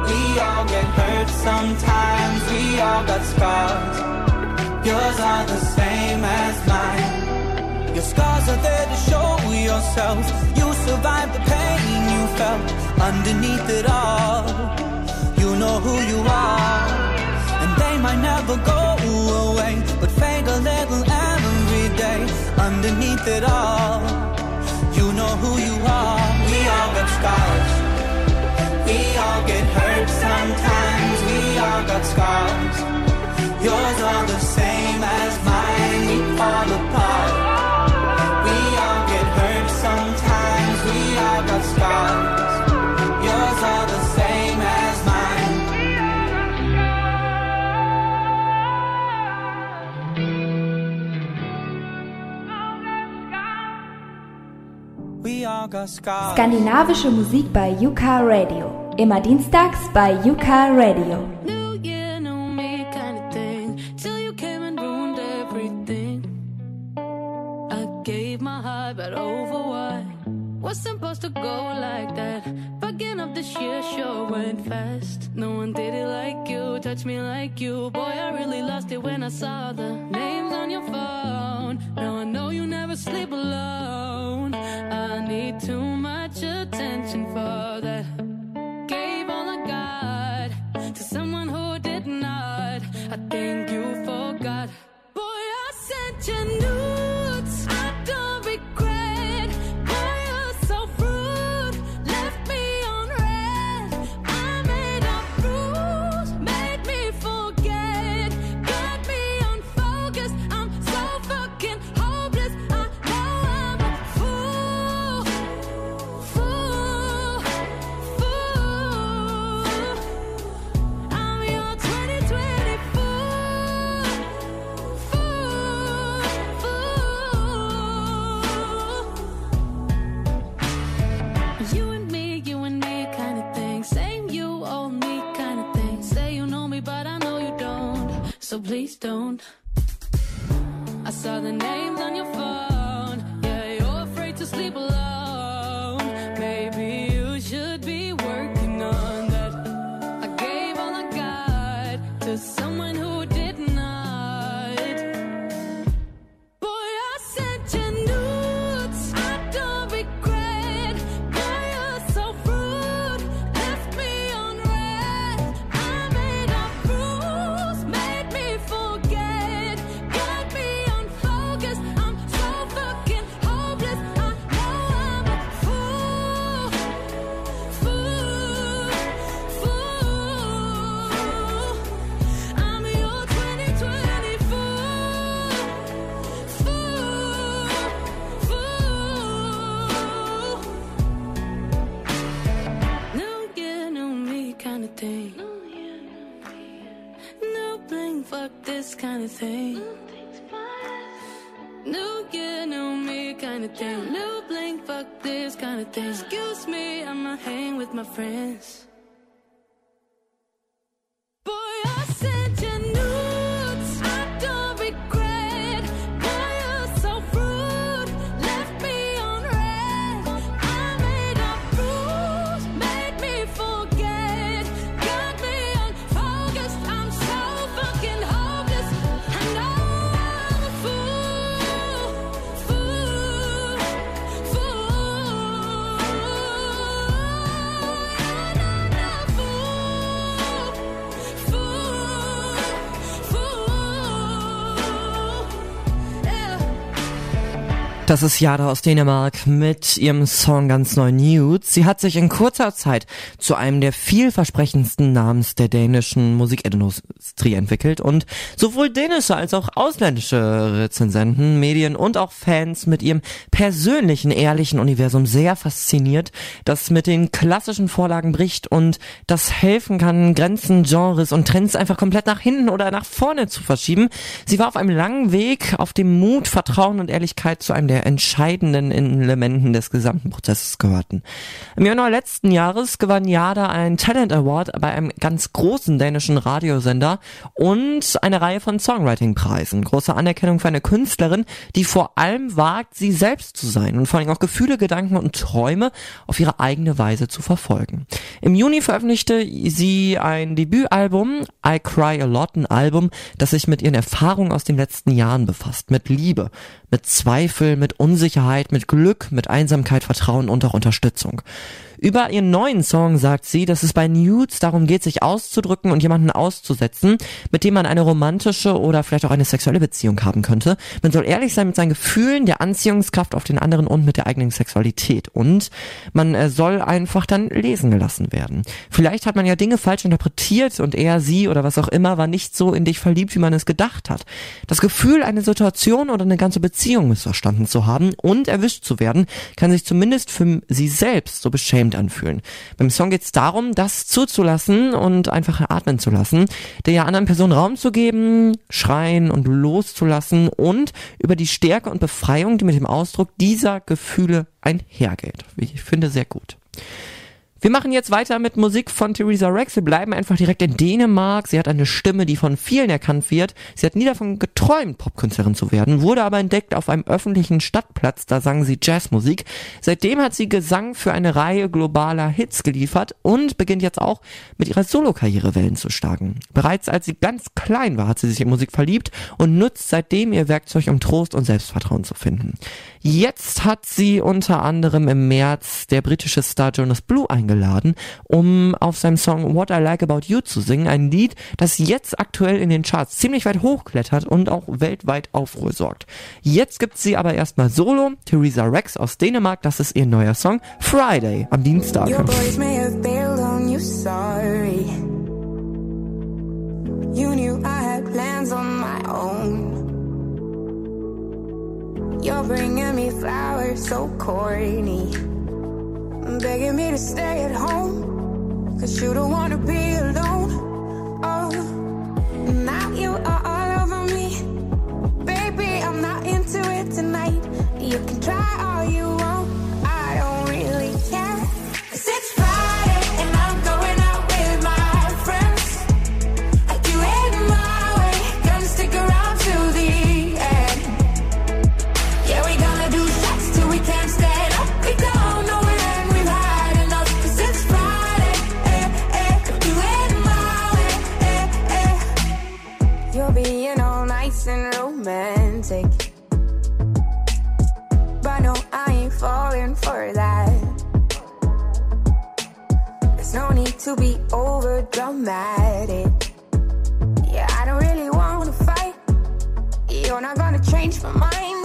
We all get hurt sometimes. We all got scars. Yours are the same as mine. Your scars are there to show yourself. You survived the pain you felt underneath it all. You know who you are. They might never go away, but fade a little every day underneath it all. You know who you are. We all got scars. We all get hurt sometimes. We all got scars. Yours are the same as mine. We fall apart. Skandinavische Musik bei Yuka Radio. Immer dienstags bei Yuka Radio. But over what? Was supposed to go like that. Beginning of this year sure went fast. No one did it like you, touched me like you. Boy, I really lost it when I saw the names on your phone. Now I know you never sleep alone. I need too much attention for that. Gave all I got to someone who did not. I think you So please don't. I saw the names on your phone. Fuck this kind of thing. New year, new me kind of thing. New bling, fuck this kind of thing. Excuse me, I'ma hang with my friends. Das ist Jada aus Dänemark mit ihrem Song ganz neu Nudes. Sie hat sich in kurzer Zeit zu einem der vielversprechendsten Namens der dänischen Musikindustrie entwickelt und sowohl dänische als auch ausländische Rezensenten, Medien und auch Fans mit ihrem persönlichen, ehrlichen Universum sehr fasziniert, das mit den klassischen Vorlagen bricht und das helfen kann, Grenzen, Genres und Trends einfach komplett nach hinten oder nach vorne zu verschieben. Sie war auf einem langen Weg, auf dem Mut, Vertrauen und Ehrlichkeit zu einem der entscheidenden Elementen des gesamten Prozesses gehörten. Im Januar letzten Jahres gewann Jada einen Talent Award bei einem ganz großen dänischen Radiosender und eine Reihe von Songwriting-Preisen. Große Anerkennung für eine Künstlerin, die vor allem wagt, sie selbst zu sein und vor allem auch Gefühle, Gedanken und Träume auf ihre eigene Weise zu verfolgen. Im Juni veröffentlichte sie ein Debütalbum, I Cry a Lot, ein Album, das sich mit ihren Erfahrungen aus den letzten Jahren befasst, mit Liebe, mit Zweifel, mit Unsicherheit, mit Glück, mit Einsamkeit, Vertrauen und auch Unterstützung. Über ihren neuen Song sagt sie, dass es bei Nudes darum geht, sich auszudrücken und jemanden auszusetzen, mit dem man eine romantische oder vielleicht auch eine sexuelle Beziehung haben könnte. Man soll ehrlich sein mit seinen Gefühlen, der Anziehungskraft auf den anderen und mit der eigenen Sexualität. Und man äh, soll einfach dann lesen gelassen werden. Vielleicht hat man ja Dinge falsch interpretiert und er, sie oder was auch immer war nicht so in dich verliebt, wie man es gedacht hat. Das Gefühl, eine Situation oder eine ganze Beziehung missverstanden zu haben und erwischt zu werden, kann sich zumindest für sie selbst so beschämen fremd anfühlen. Beim Song geht es darum, das zuzulassen und einfach atmen zu lassen, der anderen Person Raum zu geben, schreien und loszulassen und über die Stärke und Befreiung, die mit dem Ausdruck dieser Gefühle einhergeht. Ich finde sehr gut. Wir machen jetzt weiter mit Musik von Theresa Rex. Wir bleiben einfach direkt in Dänemark. Sie hat eine Stimme, die von vielen erkannt wird. Sie hat nie davon geträumt, Popkünstlerin zu werden, wurde aber entdeckt auf einem öffentlichen Stadtplatz. Da sang sie Jazzmusik. Seitdem hat sie Gesang für eine Reihe globaler Hits geliefert und beginnt jetzt auch mit ihrer Solokarriere Wellen zu schlagen. Bereits als sie ganz klein war, hat sie sich in Musik verliebt und nutzt seitdem ihr Werkzeug, um Trost und Selbstvertrauen zu finden. Jetzt hat sie unter anderem im März der britische Star Jonas Blue eingeladen, um auf seinem Song What I Like About You zu singen. Ein Lied, das jetzt aktuell in den Charts ziemlich weit hochklettert und auch weltweit Aufruhr sorgt. Jetzt gibt sie aber erstmal Solo. Theresa Rex aus Dänemark, das ist ihr neuer Song Friday am Dienstag. You knew I had plans on my own. You're bringing me flowers so corny. Begging me to stay at home. Cause you don't wanna be alone. Oh, now you are all over me. Baby, I'm not into it tonight. You can try all you want. I don't really care. Cause it's romantic. But no, I ain't falling for that. There's no need to be over dramatic. Yeah, I don't really wanna fight. You're not gonna change my mind.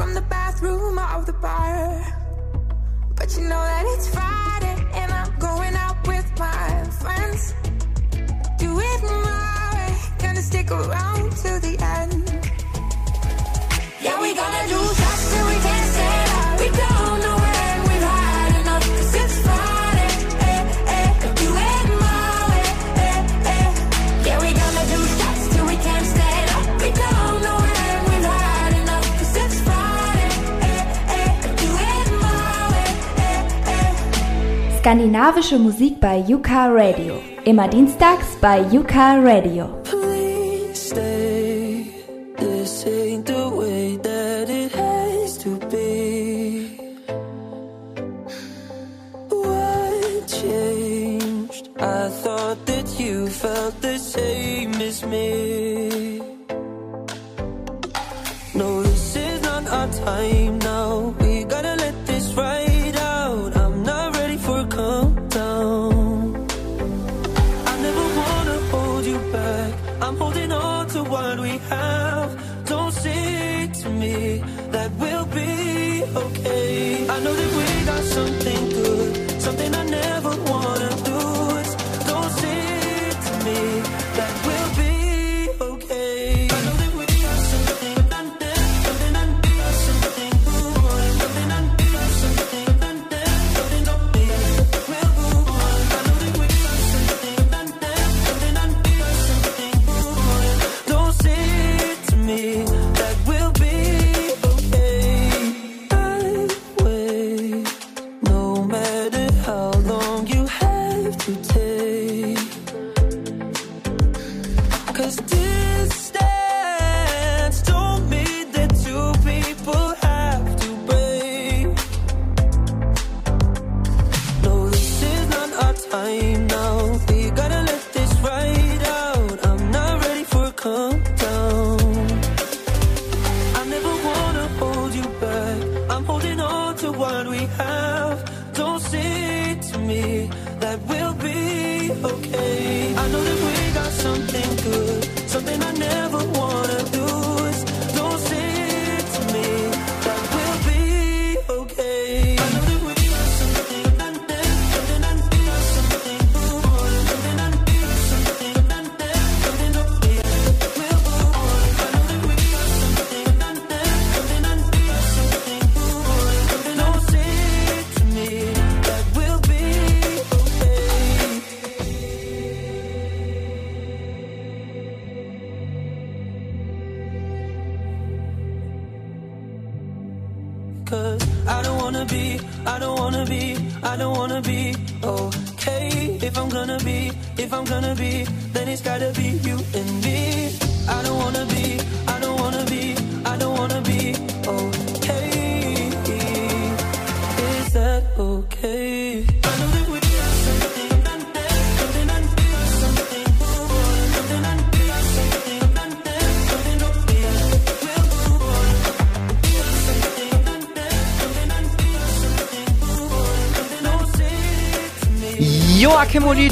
from the bathroom or the bar. But you know skandinavische Musik bei Yuka Radio. Immer dienstags bei Yuka Radio.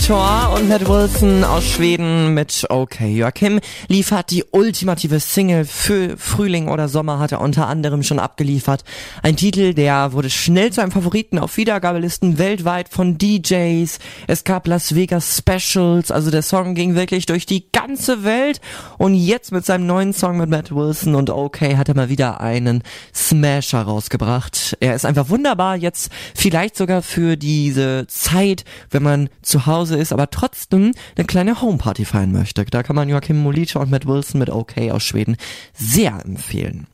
Molitor und Matt Wilson aus Schweden mit Okay. Joachim liefert die ultimative Single für Frühling oder Sommer, hat er unter anderem schon abgeliefert. Ein Titel, der wurde schnell zu einem Favoriten auf Wiedergabelisten weltweit von DJs. Es gab Las Vegas Specials, also der Song ging wirklich durch die ganze Welt. Und jetzt mit seinem neuen Song mit Matt Wilson und Okay hat er mal wieder einen Smasher rausgebracht. Er ist einfach wunderbar jetzt vielleicht sogar für diese Zeit, wenn man zu Hause ist, aber trotzdem eine kleine Homeparty feiern möchte. Da kann man Joachim Molitor und Matt Wilson mit OK aus Schweden sehr empfehlen.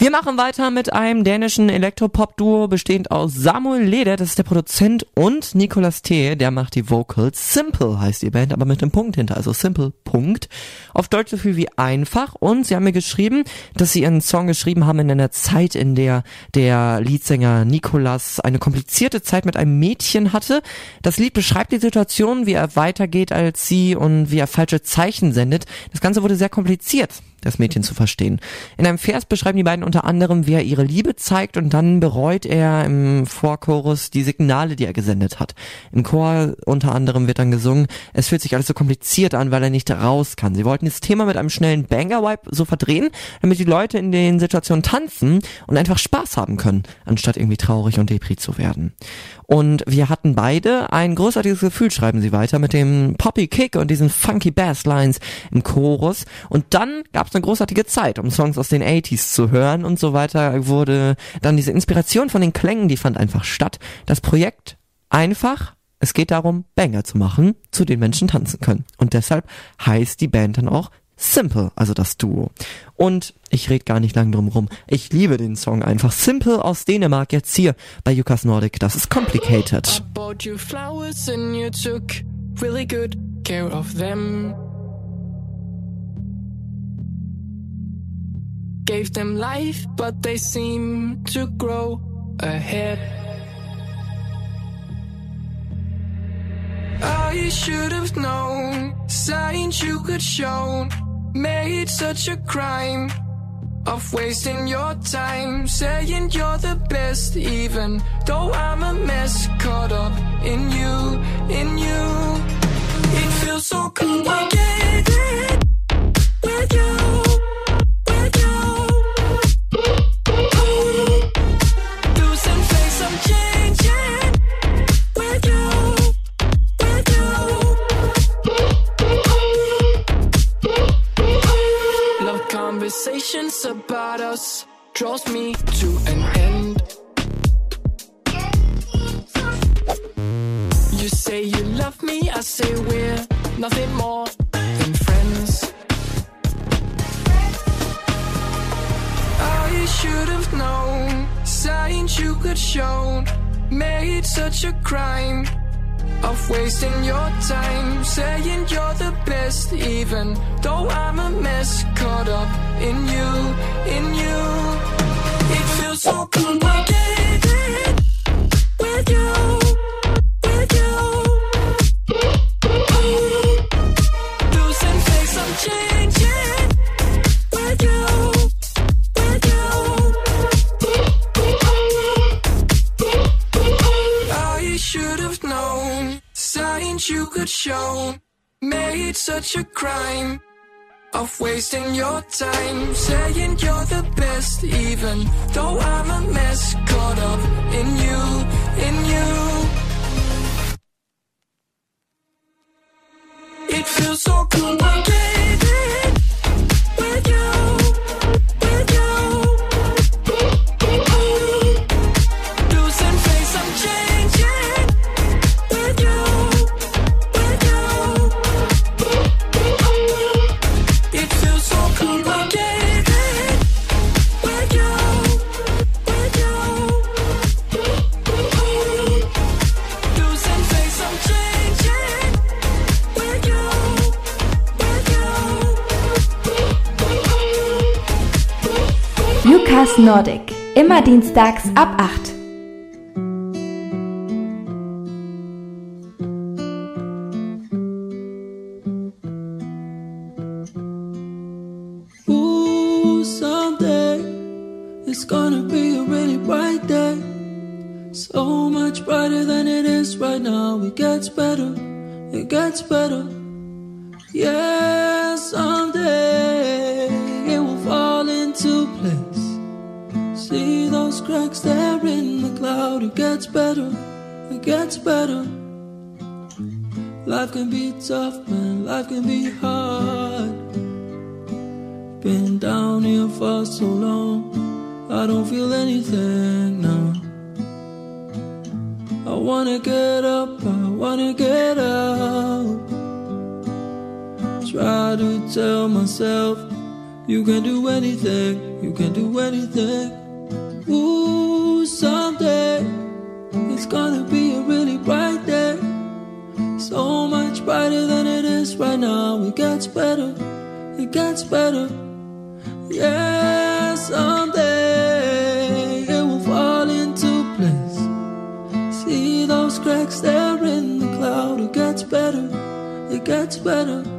Wir machen weiter mit einem dänischen Elektropop-Duo bestehend aus Samuel Leder, das ist der Produzent, und Nicolas T., der macht die Vocals. Simple heißt die Band, aber mit dem Punkt hinter, also Simple, Punkt. Auf Deutsch so viel wie einfach. Und sie haben mir geschrieben, dass sie ihren Song geschrieben haben in einer Zeit, in der der Leadsänger Nicolas eine komplizierte Zeit mit einem Mädchen hatte. Das Lied beschreibt die Situation, wie er weitergeht als sie und wie er falsche Zeichen sendet. Das Ganze wurde sehr kompliziert das Mädchen zu verstehen. In einem Vers beschreiben die beiden unter anderem, wie er ihre Liebe zeigt und dann bereut er im Vorchorus die Signale, die er gesendet hat. Im Chor unter anderem wird dann gesungen, es fühlt sich alles so kompliziert an, weil er nicht raus kann. Sie wollten das Thema mit einem schnellen Banger-Wipe so verdrehen, damit die Leute in den Situationen tanzen und einfach Spaß haben können, anstatt irgendwie traurig und depri zu werden. Und wir hatten beide ein großartiges Gefühl, schreiben sie weiter, mit dem Poppy Kick und diesen funky Basslines im Chorus. Und dann gab es eine großartige Zeit, um Songs aus den 80s zu hören und so weiter wurde dann diese Inspiration von den Klängen, die fand einfach statt. Das Projekt einfach, es geht darum, Banger zu machen, zu denen Menschen tanzen können. Und deshalb heißt die Band dann auch Simple, also das Duo. Und ich rede gar nicht lang drum rum. Ich liebe den Song einfach. Simple aus Dänemark jetzt hier bei Yukas Nordic. Das ist complicated. I bought you flowers and you took really good care of them. Gave them life, but they seem to grow ahead. I should have known signs you could show. Made such a crime of wasting your time, saying you're the best, even though I'm a mess. Caught up in you, in you. It feels so complicated with you, conversations about us draws me to an end. You say you love me, I say we're nothing more than friends. I should have known signs you could show. Made such a crime of wasting your time, saying you're the best, even though I'm a mess. Caught up in you, in you. It feels so complicated with you, with you could show. Made such a crime of wasting your time, saying you're the best, even though I'm a mess. Caught up in you, in you. It feels so complicated with you, Lukas Nordic. Immer dienstags ab 8. Ooh, someday it's gonna be a really bright day. So much brighter than it is right now. It gets better, it gets better. Yeah, someday it will fall into place. See those cracks there in the cloud. It gets better, it gets better. Life can be tough, man. Life can be hard. Been down here for so long, I don't feel anything now. I wanna get up, I wanna get out. Try to tell myself, you can do anything, you can do anything. Ooh, someday it's gonna be a really bright day. So much brighter than it is right now. It gets better, it gets better. Yeah, someday it will fall into place. See those cracks there in the cloud. It gets better, it gets better.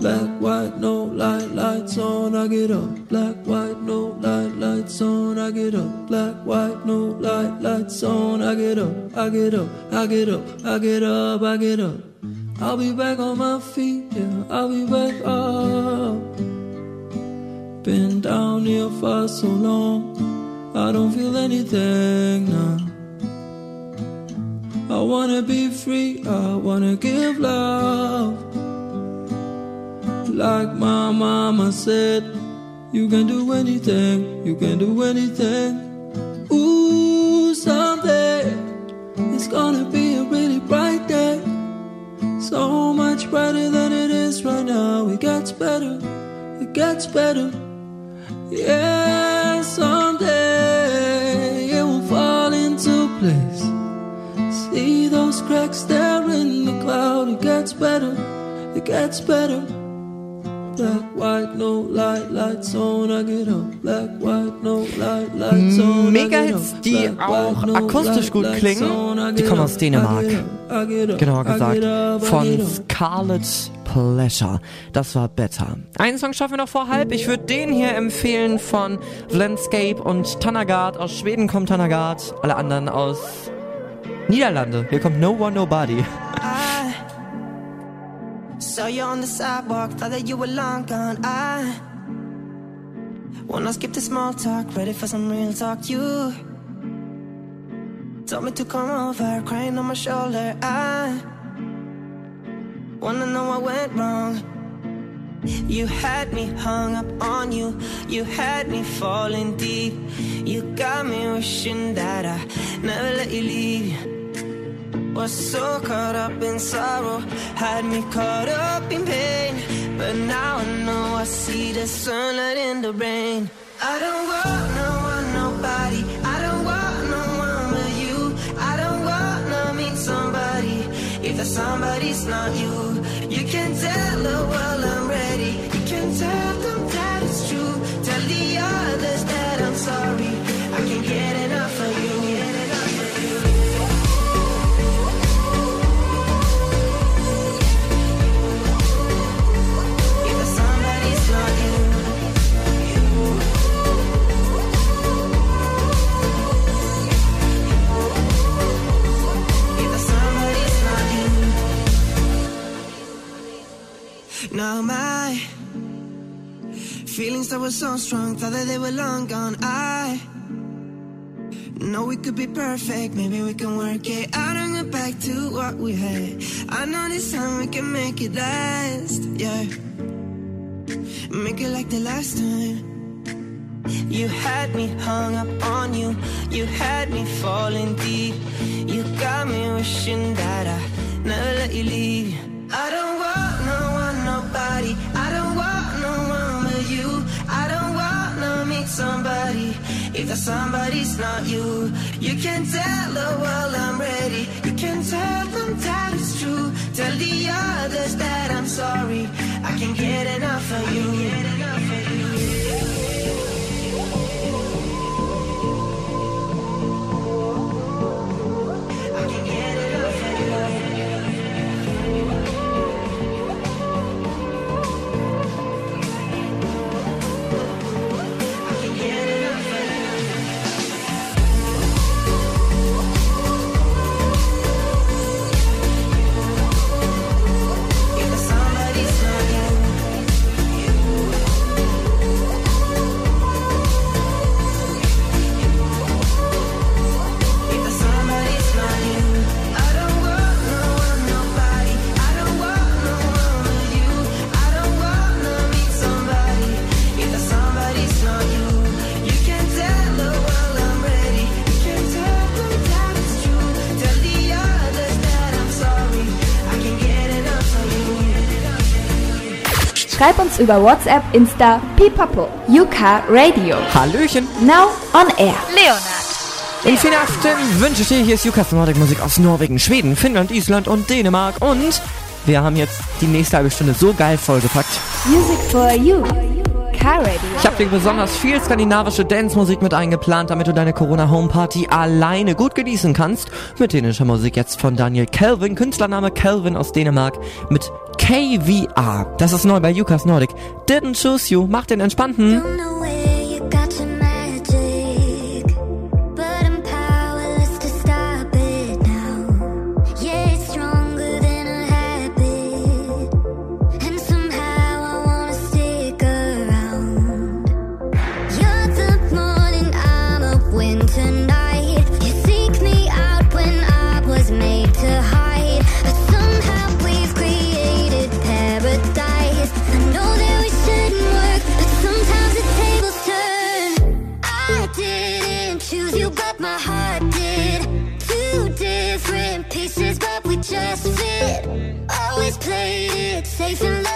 Black, white, no light, lights on, I get up. Black, white, no light, lights on, I get up. Black, white, no light, lights on, I get up. I get up, I get up, I get up, I get up. I'll be back on my feet, yeah, I'll be back up. Been down here for so long, I don't feel anything now. I wanna be free, I wanna give love. Like my mama said, you can do anything, you can do anything. Ooh, someday it's gonna be a really bright day. So much brighter than it is right now. It gets better, it gets better. Yeah, someday it will fall into place. See those cracks there in the cloud. It gets better, it gets better. Black, white, no light, lights on, I get up. Black, white, no light, lights on. I Mega Hits, die auch akustisch gut klingen, die kommen aus Dänemark. Genauer gesagt, von. Scarlet Pleasure. Das war Better. Einen Song schaffen wir noch vor halb. Ich würde den hier empfehlen von Landscape und Tanagard. Aus Schweden kommt Tanagard. Alle anderen aus Niederlande. Hier kommt No One Nobody. Saw you on the sidewalk, thought that you were long gone. I wanna skip the small talk, ready for some real talk. You told me to come over, crying on my shoulder. I wanna know what went wrong. You had me hung up on you, you had me falling deep. You got me wishing that I never let you leave. Was so caught up in sorrow, had me caught up in pain. But now I know I see the sunlight in the rain. I don't want no one, nobody. I don't want no one but you. I don't wanna meet somebody if that somebody's not you. You can tell the world Now my feelings that were so strong, thought that they were long gone. I know we could be perfect, maybe we can work it out and go back to what we had. I know this time we can make it last, yeah. Make it like the last time. You had me hung up on you. You had me falling deep. You got me wishing that I never let you leave. I don't want nobody. I don't want no one but you. I don't wanna meet somebody if that somebody's not you. You can tell the world I'm ready. You can tell them that it's true. Tell the others that I'm sorry. I can't get enough of you. Schreib uns über WhatsApp, Insta, Pipapo, UK Radio. Hallöchen. Now on air. In vielen Aften wünsche ich dir, hier ist Jukas Nordic Musik aus Norwegen, Schweden, Finnland, Island und Dänemark und wir haben jetzt die nächste halbe Stunde so geil vollgepackt. Music for you. Car Radio. Ich habe dir besonders viel skandinavische Dance-Musik mit eingeplant, damit du deine Corona-Home-Party alleine gut genießen kannst. Mit dänischer Musik jetzt von Daniel Kelvin, Künstlername Kelvin aus Dänemark mit KVR. Das ist neu bei Jukas Nordic. Didn't choose you. Mach den entspannten. chasing love.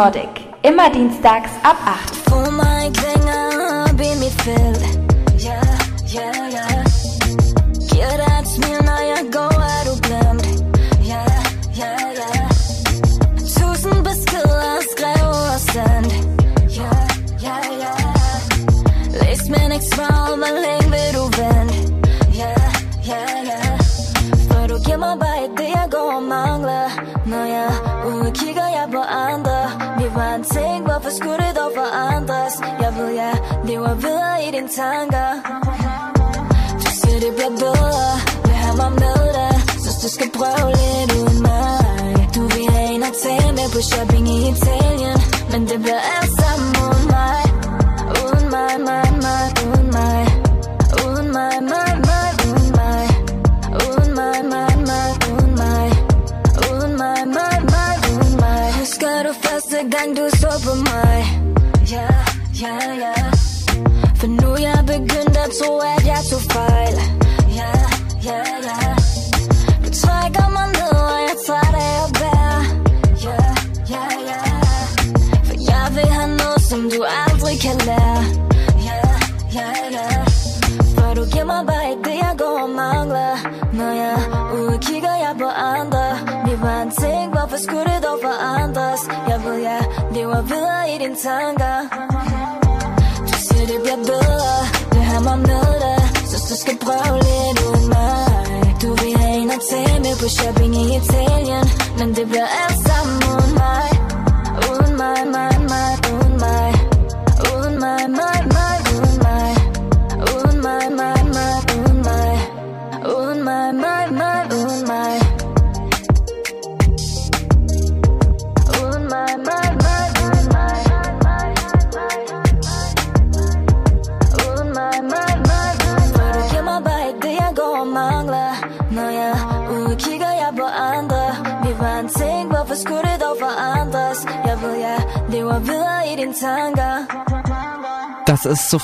Nordic. Immer dienstags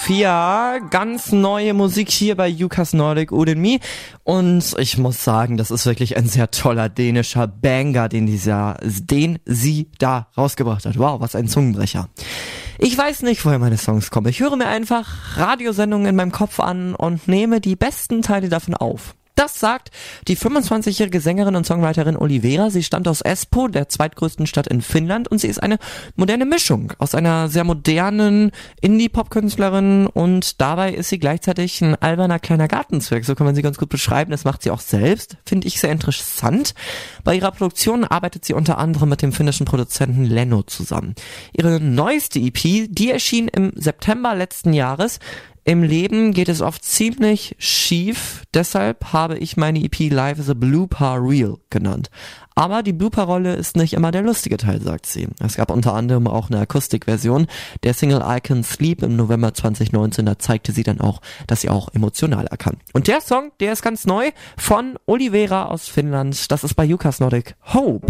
Sophia, ganz neue Musik hier bei Jukas Nordic Udemy und ich muss sagen, das ist wirklich ein sehr toller dänischer Banger, den dieser, den sie da rausgebracht hat. Wow, was ein Zungenbrecher. Ich weiß nicht, woher meine Songs kommen. Ich höre mir einfach Radiosendungen in meinem Kopf an und nehme die besten Teile davon auf. Das sagt die 25-jährige Sängerin und Songwriterin Olivera. Sie stammt aus Espoo, der zweitgrößten Stadt in Finnland und sie ist eine moderne Mischung aus einer sehr modernen Indie-Pop-Künstlerin und dabei ist sie gleichzeitig ein alberner kleiner Gartenzwerg. So kann man sie ganz gut beschreiben. Das macht sie auch selbst. Finde ich sehr interessant. Bei ihrer Produktion arbeitet sie unter anderem mit dem finnischen Produzenten Leno zusammen. Ihre neueste EP, die erschien im September letzten Jahres, im Leben geht es oft ziemlich schief, deshalb habe ich meine EP Live as a Blooper Reel genannt. Aber die Blooper-Rolle ist nicht immer der lustige Teil, sagt sie. Es gab unter anderem auch eine Akustikversion der Single I Can Sleep im November 2019. Da zeigte sie dann auch, dass sie auch emotionaler kann. Und der Song, der ist ganz neu von Olivera aus Finnland. Das ist bei Jukas Nordic Hope.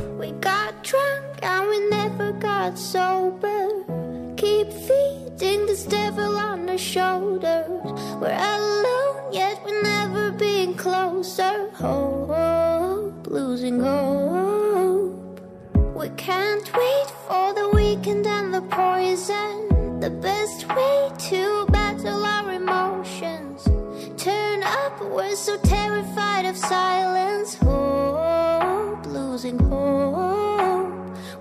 And we never got sober. Keep feeding this devil on our shoulders. We're alone, yet we've never been closer. Hope, losing hope. We can't wait for the weekend and the poison. The best way to battle our emotions. Turn up, we're so terrified of silence. Hope, losing hope.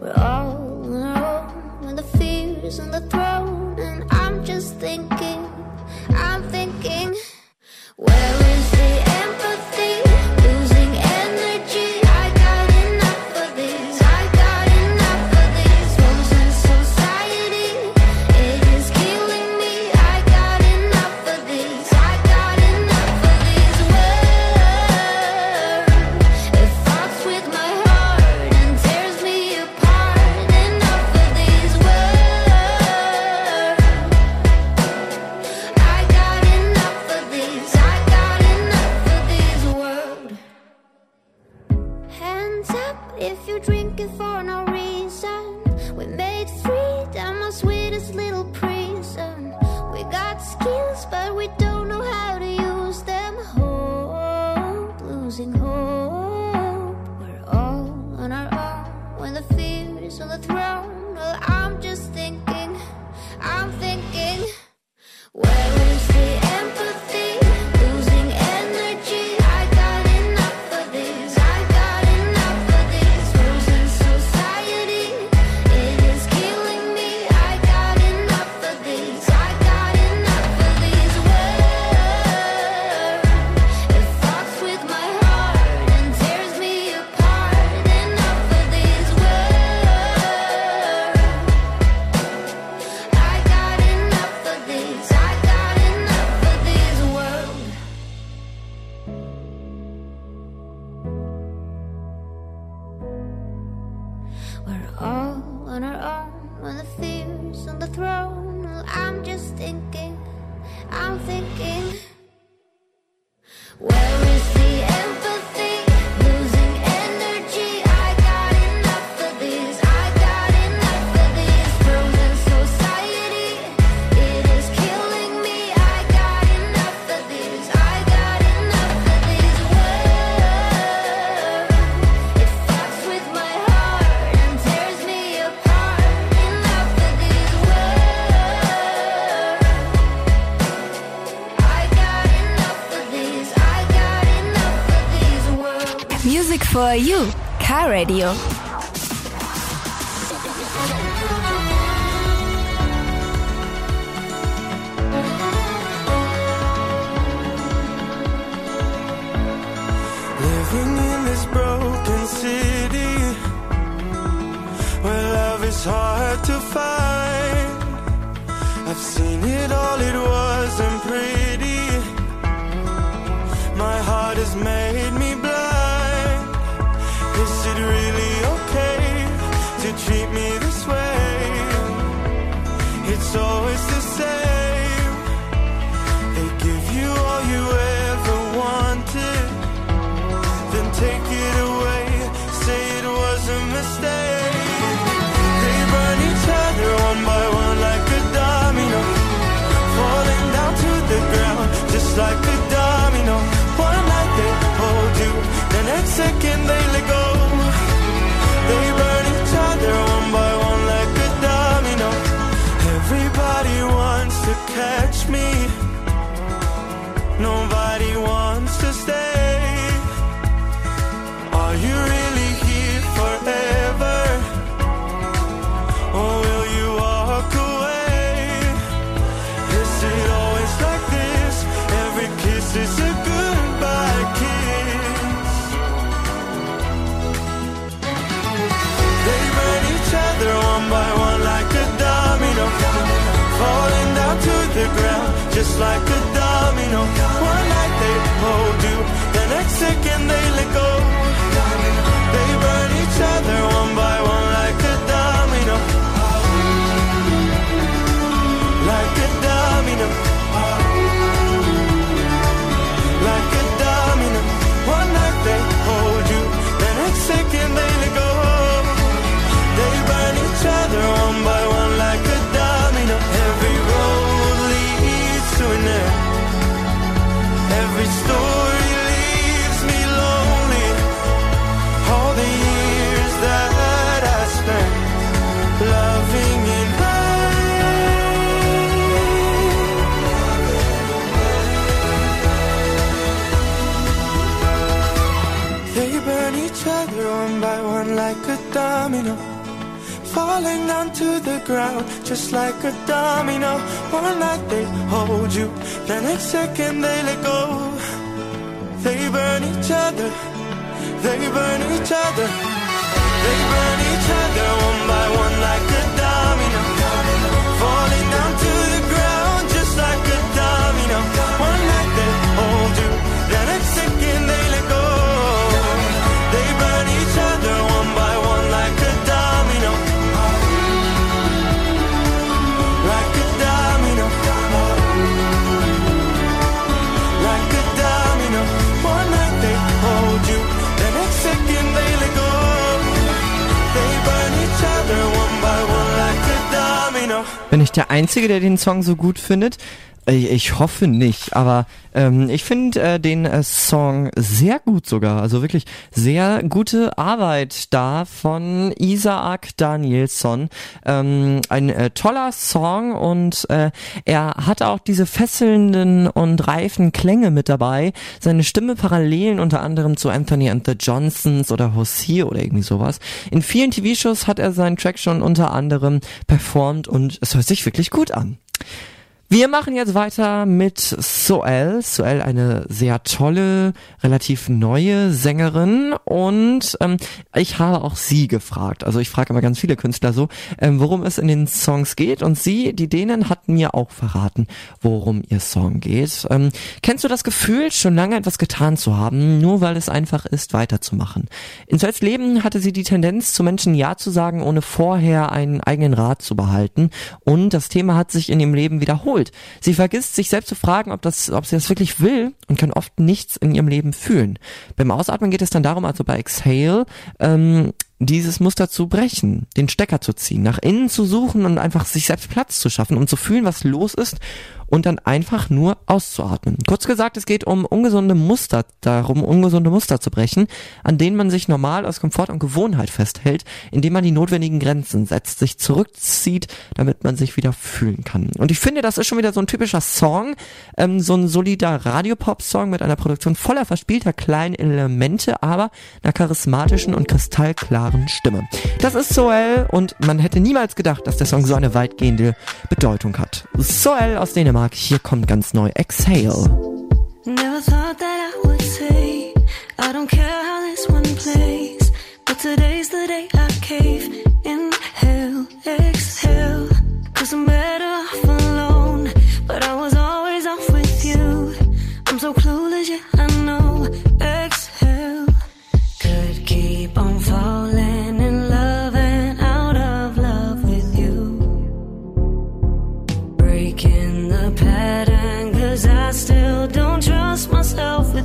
We're all in our own with the fears on the throne. And I'm just thinking, I'm thinking, where is the end? for you, Car Radio. Second der Einzige, der den Song so gut findet? Ich, ich hoffe nicht, aber ähm, ich finde äh, den äh, Song sehr gut sogar. Also wirklich sehr gute Arbeit da von Isaac Danielsson. Ähm, ein äh, toller Song und äh, er hat auch diese fesselnden und reifen Klänge mit dabei. Seine Stimme Parallelen unter anderem zu Anthony and the Johnsons oder Hosea oder irgendwie sowas. In vielen TV-Shows hat er seinen Track schon unter anderem performt und es hört sich wirklich gut an. Wir machen jetzt weiter mit Soel. Soel, eine sehr tolle, relativ neue Sängerin und ähm, ich habe auch sie gefragt. Also ich frage immer ganz viele Künstler so, ähm, worum es in den Songs geht und sie, die Dänen, hat mir auch verraten, worum ihr Song geht. Ähm, kennst du das Gefühl, schon lange etwas getan zu haben, nur weil es einfach ist, weiterzumachen? In Soels Leben hatte sie die Tendenz, zu Menschen Ja zu sagen, ohne vorher einen eigenen Rat zu behalten und das Thema hat sich in ihrem Leben wiederholt. Sie vergisst sich selbst zu fragen, ob, das, ob sie das wirklich will und kann oft nichts in ihrem Leben fühlen. Beim Ausatmen geht es dann darum, also bei Exhale, ähm, dieses Muster zu brechen, den Stecker zu ziehen, nach innen zu suchen und einfach sich selbst Platz zu schaffen, um zu fühlen, was los ist und dann einfach nur auszuatmen. Kurz gesagt, es geht um ungesunde Muster, darum, ungesunde Muster zu brechen, an denen man sich normal aus Komfort und Gewohnheit festhält, indem man die notwendigen Grenzen setzt, sich zurückzieht, damit man sich wieder fühlen kann. Und ich finde, das ist schon wieder so ein typischer Song, ähm, so ein solider Radiopop-Song mit einer Produktion voller verspielter kleinen Elemente, aber einer charismatischen und kristallklaren Stimme. Das ist Soel und man hätte niemals gedacht, dass der Song so eine weitgehende Bedeutung hat. Soel aus Dänemark, hier kommt ganz neu Exhale. Never thought that I would say I don't care how this one plays But today's the day I cave Inhale, exhale Cause I'm better I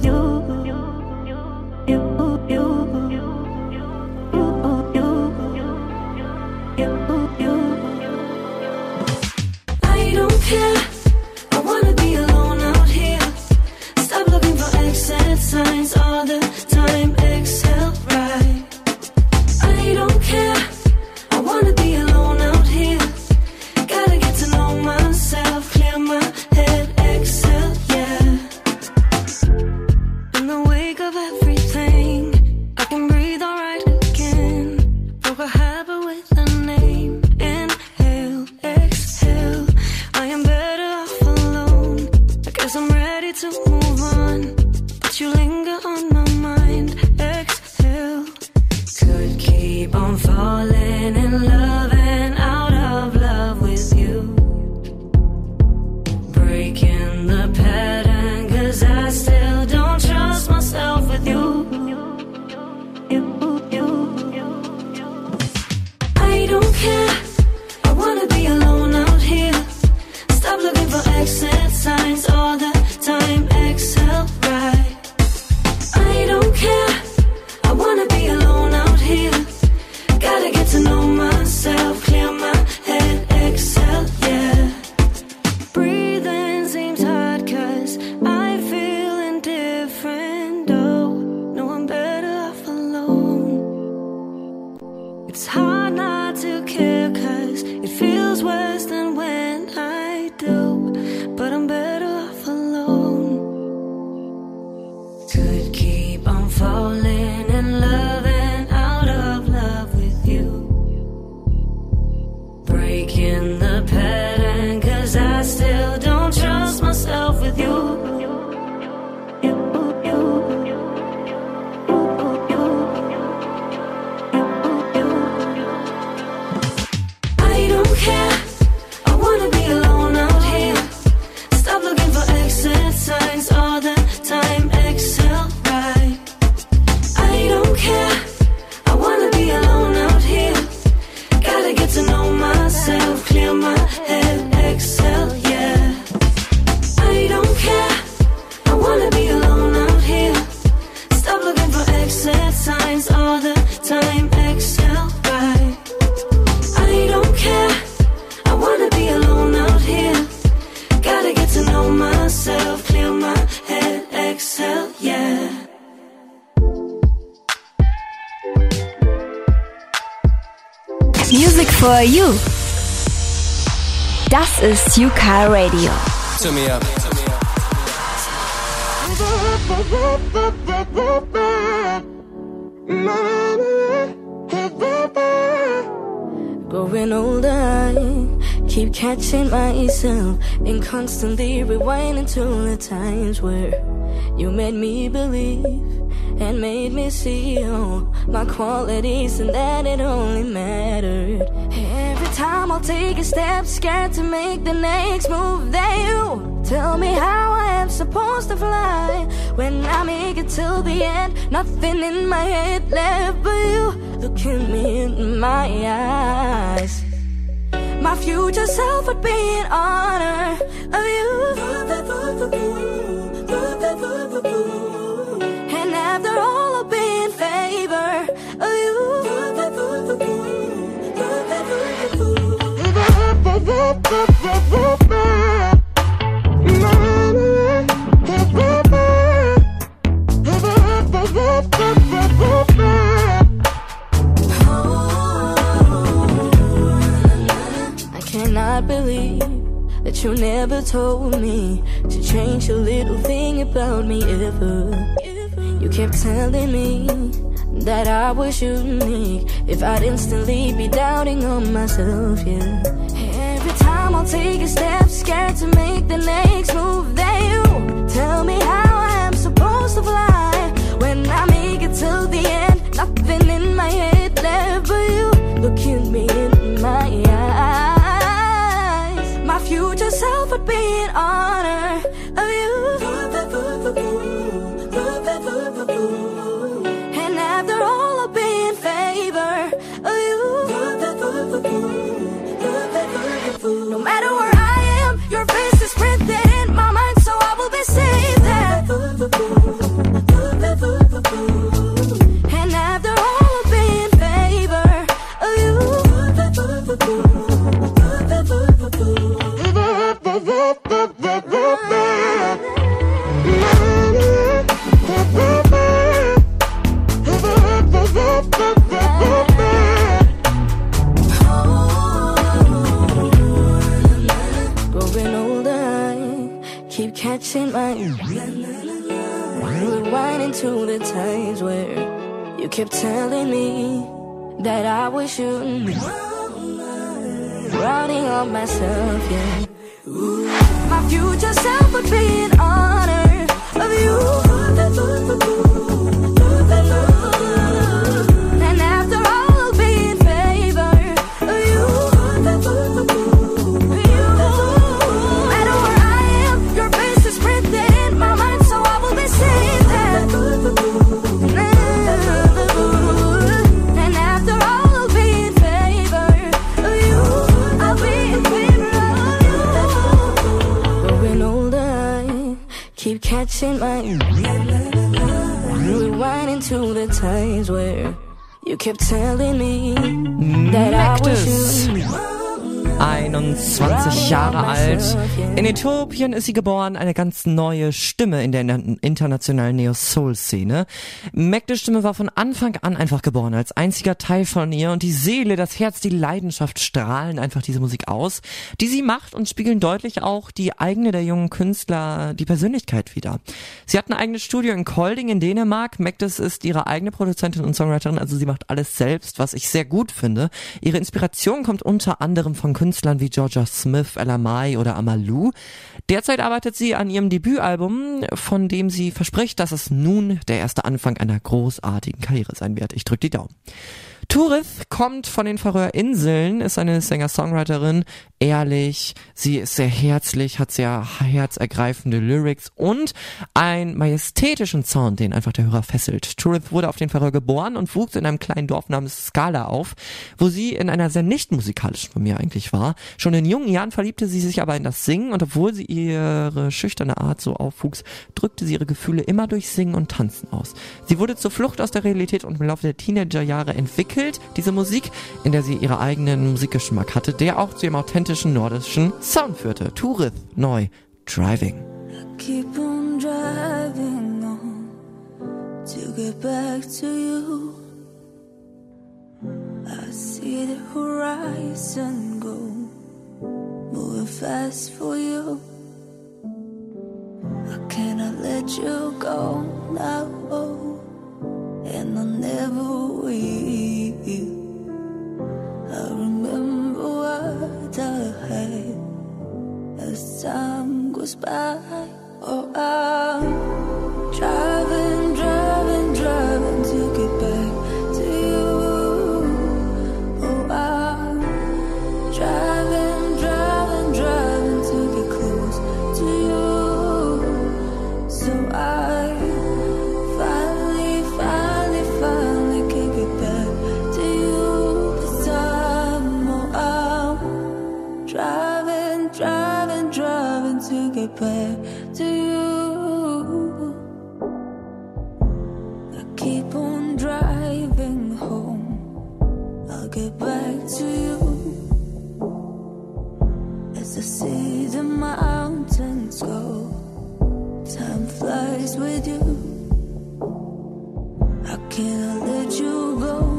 don't care. I wanna be alone out here. Stop looking for exit signs all the time. Exhale right I don't care. I wanna be ist Yuka Radio. To me up. Growing older, I keep catching myself and constantly rewinding to the times where you made me believe and made me see all my qualities and that it only mattered. Every time I'll take a step, scared to make the next move. That you tell me how I am supposed to fly when I make it till the end. Nothing in my head left but you. Looking me in my eyes. My future self would be in honor of you. You never told me to change a little thing about me ever. You kept telling me that I was unique if I'd instantly be doubting on myself, yeah. Take a step, scared to make the next move. That you tell me how I am supposed to fly when I make it till the end. Kept telling alt. In Äthiopien ist sie geboren, eine ganz neue Stimme in der internationalen Neo-Soul-Szene. Magdes Stimme war von Anfang an einfach geboren, als einziger Teil von ihr und die Seele, das Herz, die Leidenschaft strahlen einfach diese Musik aus, die sie macht und spiegeln deutlich auch die eigene der jungen Künstler, die Persönlichkeit wieder. Sie hat ein eigenes Studio in Kolding in Dänemark. Magdes ist ihre eigene Produzentin und Songwriterin, also sie macht alles selbst, was ich sehr gut finde. Ihre Inspiration kommt unter anderem von Künstlern wie Georgia Smith, Ella Mai oder Amalu. Derzeit arbeitet sie an ihrem Debütalbum, von dem sie verspricht, dass es nun der erste Anfang einer großartigen Karriere sein wird. Ich drücke die Daumen. Turith kommt von den Färöerinseln, ist eine Singer-Songwriterin, ehrlich, sie ist sehr herzlich, hat sehr herzergreifende Lyrics und einen majestätischen Sound, den einfach der Hörer fesselt. Turith wurde auf den Färöer geboren und wuchs in einem kleinen Dorf namens Skala auf, wo sie in einer sehr nicht musikalischen Familie eigentlich war. Schon in jungen Jahren verliebte sie sich aber in das Singen und obwohl sie ihre schüchterne Art so aufwuchs, drückte sie ihre Gefühle immer durch Singen und Tanzen aus. Sie wurde zur Flucht aus der Realität und im Laufe der Teenagerjahre entwickelt entwickelt, diese Musik, in der sie ihren eigenen Musikgeschmack hatte, der auch zu ihrem authentischen nordischen Sound führte. Turith, neu, Driving. keep on driving on to get back to you. I see the horizon go, moving fast for you. I cannot let you go now, and I never will. I remember what I had as time goes by. Oh, I'm driving, driving, driving to get back to you. I keep on driving home. I'll get back to you as I see the mountains go. Time flies with you. I cannot let you go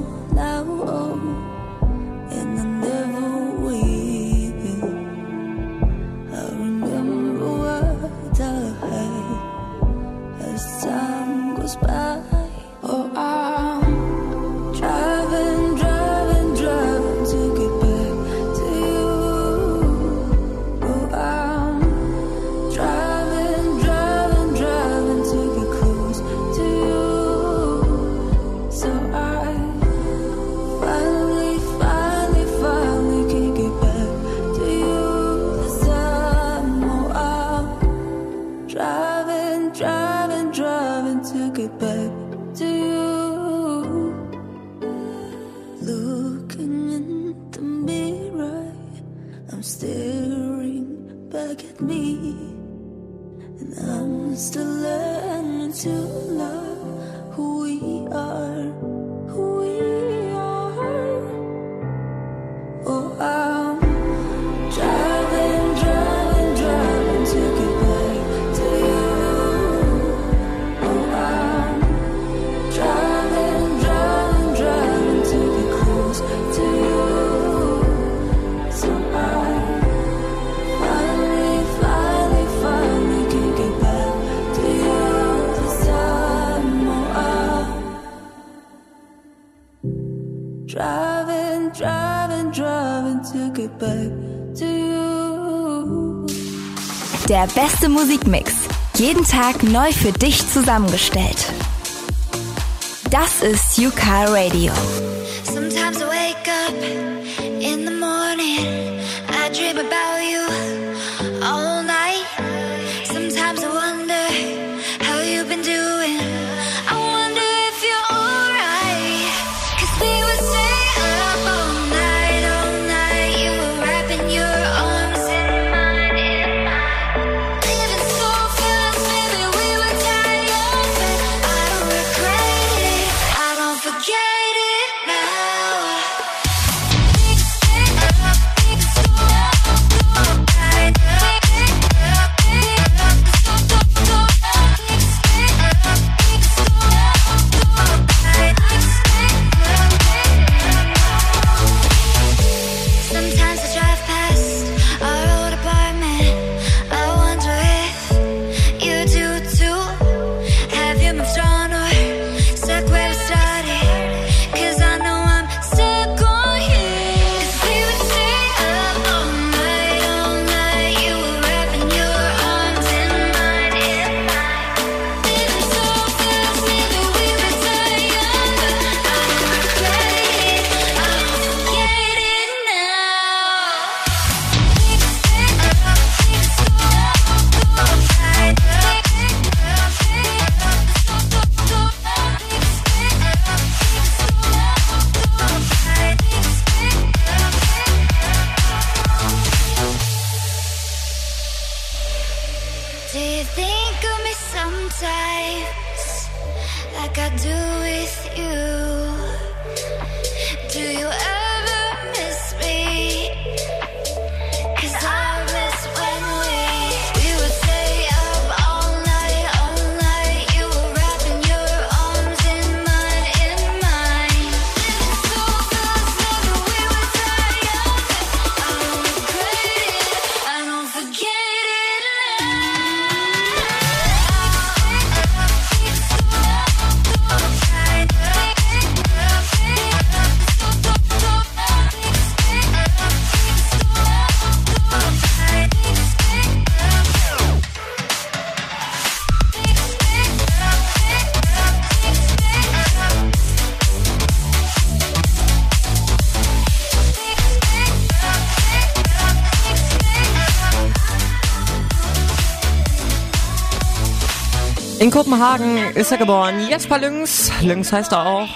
Der beste Musikmix. Jeden Tag neu für dich zusammengestellt. Das ist Yuka Radio. Sometimes I wake up in the morning. I dream about In Kopenhagen ist er geboren. Jesper Lynx. Lynx heißt er auch.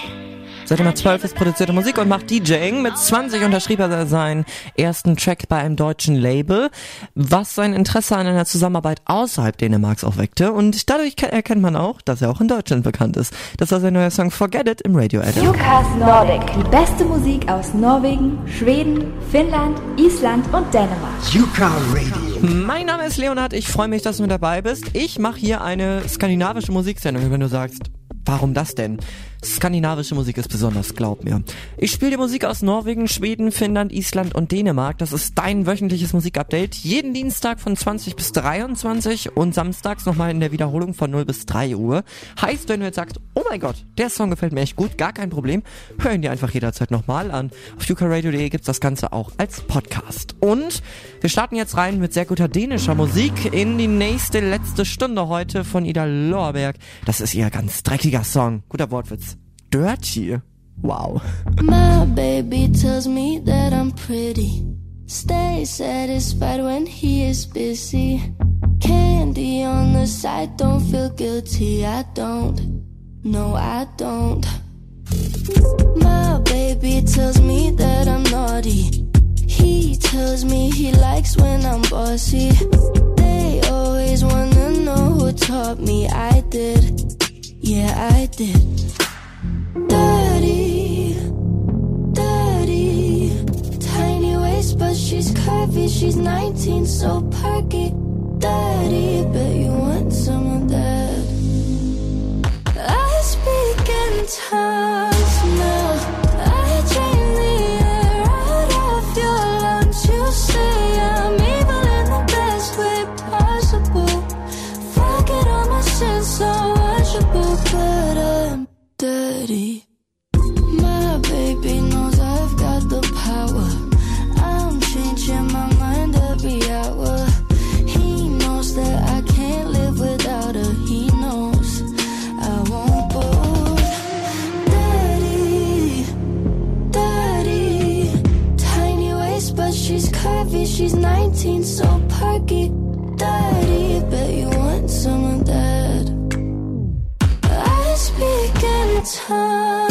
Seit er 12 ist produzierte Musik und macht DJing. Mit 20 unterschrieb er seinen ersten Track bei einem deutschen Label, was sein Interesse an einer Zusammenarbeit außerhalb Dänemarks auch weckte. Und dadurch ke- erkennt man auch, dass er auch in Deutschland bekannt ist. Das war sein neuer Song Forget It im Radio Edit. Lukas Nordic. Die beste Musik aus Norwegen, Schweden, Finnland, Island und Dänemark. Yuka Radio. Mein Name ist Leonhard, ich freue mich, dass du mit dabei bist. Ich mache hier eine skandinavische Musiksendung, wenn du sagst, warum das denn? Skandinavische Musik ist besonders, glaub mir. Ich spiele dir Musik aus Norwegen, Schweden, Finnland, Island und Dänemark. Das ist dein wöchentliches Musikupdate. Jeden Dienstag von 20 bis 23 und samstags nochmal in der Wiederholung von 0 bis 3 Uhr. Heißt, wenn du jetzt sagst, oh mein Gott, der Song gefällt mir echt gut, gar kein Problem, hör ihn dir einfach jederzeit nochmal an. Auf yukaradio.de gibt's das Ganze auch als Podcast. Und wir starten jetzt rein mit sehr guter dänischer Musik in die nächste letzte Stunde heute von Ida Lorberg. Das ist ihr ganz dreckiger Song. Guter Wortwitz. Dirty. Wow. My baby tells me that I'm pretty. Stay satisfied when he is busy. Candy on the side, don't feel guilty. I don't. No, I don't. My baby tells me that I'm naughty. He tells me he likes when I'm bossy. They always wanna know who taught me. I did. Yeah, I did. Dirty, dirty. Tiny waist, but she's curvy. She's 19, so perky. Dirty, bet you want some of that. I speak in tongues 他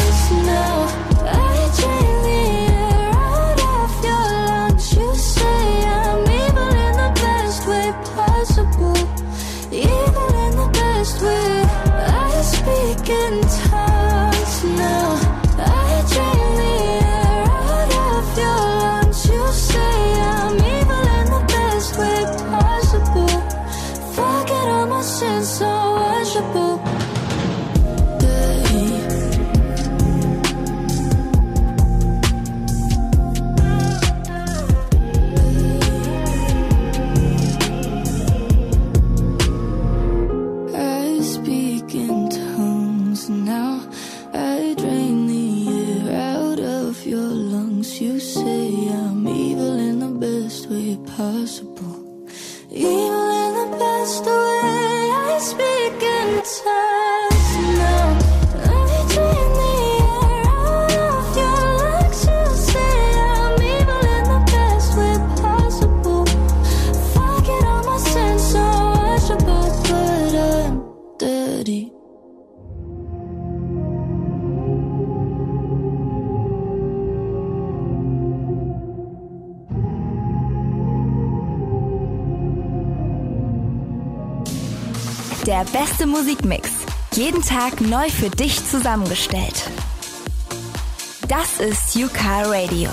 dirty. Der beste Musikmix. Jeden Tag neu für dich zusammengestellt. Das ist Yuka Radio.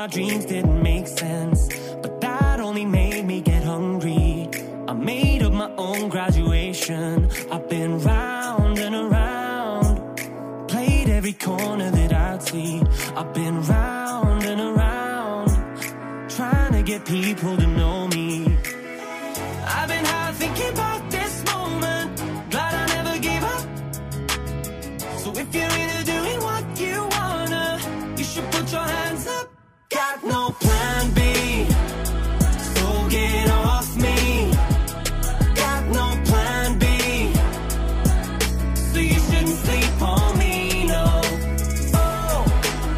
My dreams didn't make sense, but that only made me get hungry. I made up my own graduation. I've been round and around played every corner that I'd see. I've been round and around, trying to get people to know me. I've been high thinking about this moment, glad I never gave up. So if you're into doing what you Got no plan B, so get off me. Got no plan B. So you shouldn't sleep on me, no. Oh,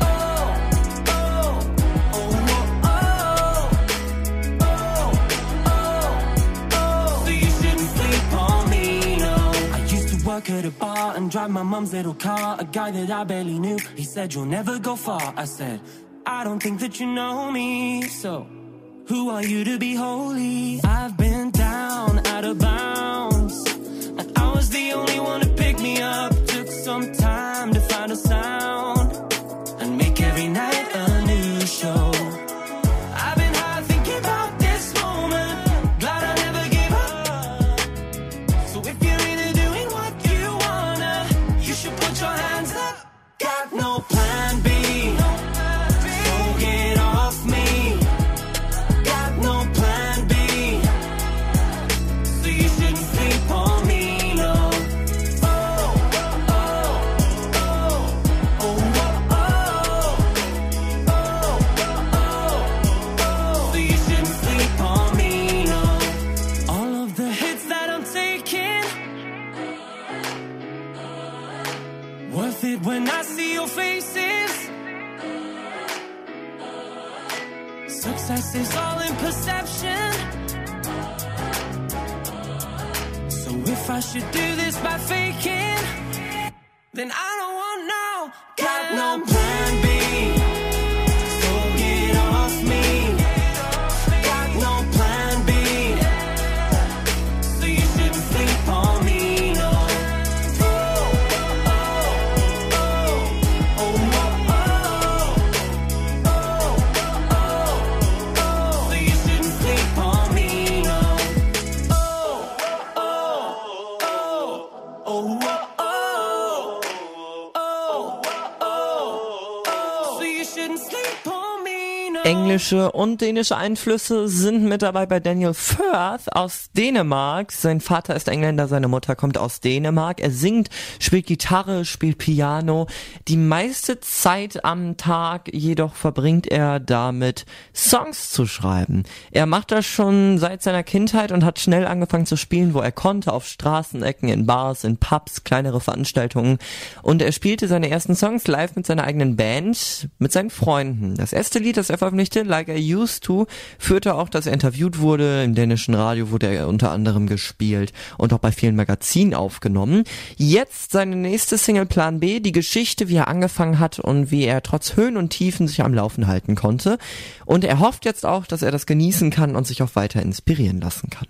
oh, oh, oh, oh, oh, oh, oh. oh. So you shouldn't sleep on me, no. I used to work at a bar and drive my mum's little car. A guy that I barely knew. He said you'll never go far. I said I don't think that you know me, so. Who are you to be holy? I've been down, out of bounds. And I was the only one to pick me up. Took some time to find a sound and make every night Is all in perception. So if I should do this by faking, then I don't want no. Got no Englische und dänische Einflüsse sind mit dabei bei Daniel Firth aus Dänemark. Sein Vater ist Engländer, seine Mutter kommt aus Dänemark. Er singt, spielt Gitarre, spielt Piano. Die meiste Zeit am Tag jedoch verbringt er damit, Songs zu schreiben. Er macht das schon seit seiner Kindheit und hat schnell angefangen zu spielen, wo er konnte, auf Straßenecken, in Bars, in Pubs, kleinere Veranstaltungen. Und er spielte seine ersten Songs live mit seiner eigenen Band, mit seinen Freunden. Das erste Lied, das er veröffentlichte, Like I Used To, führte auch, dass er interviewt wurde. Im dänischen Radio wurde er unter anderem gespielt und auch bei vielen Magazinen aufgenommen. Jetzt seine nächste Single Plan B, die Geschichte, wie er angefangen hat und wie er trotz Höhen und Tiefen sich am Laufen halten konnte. Und er hofft jetzt auch, dass er das genießen kann und sich auch weiter inspirieren lassen kann.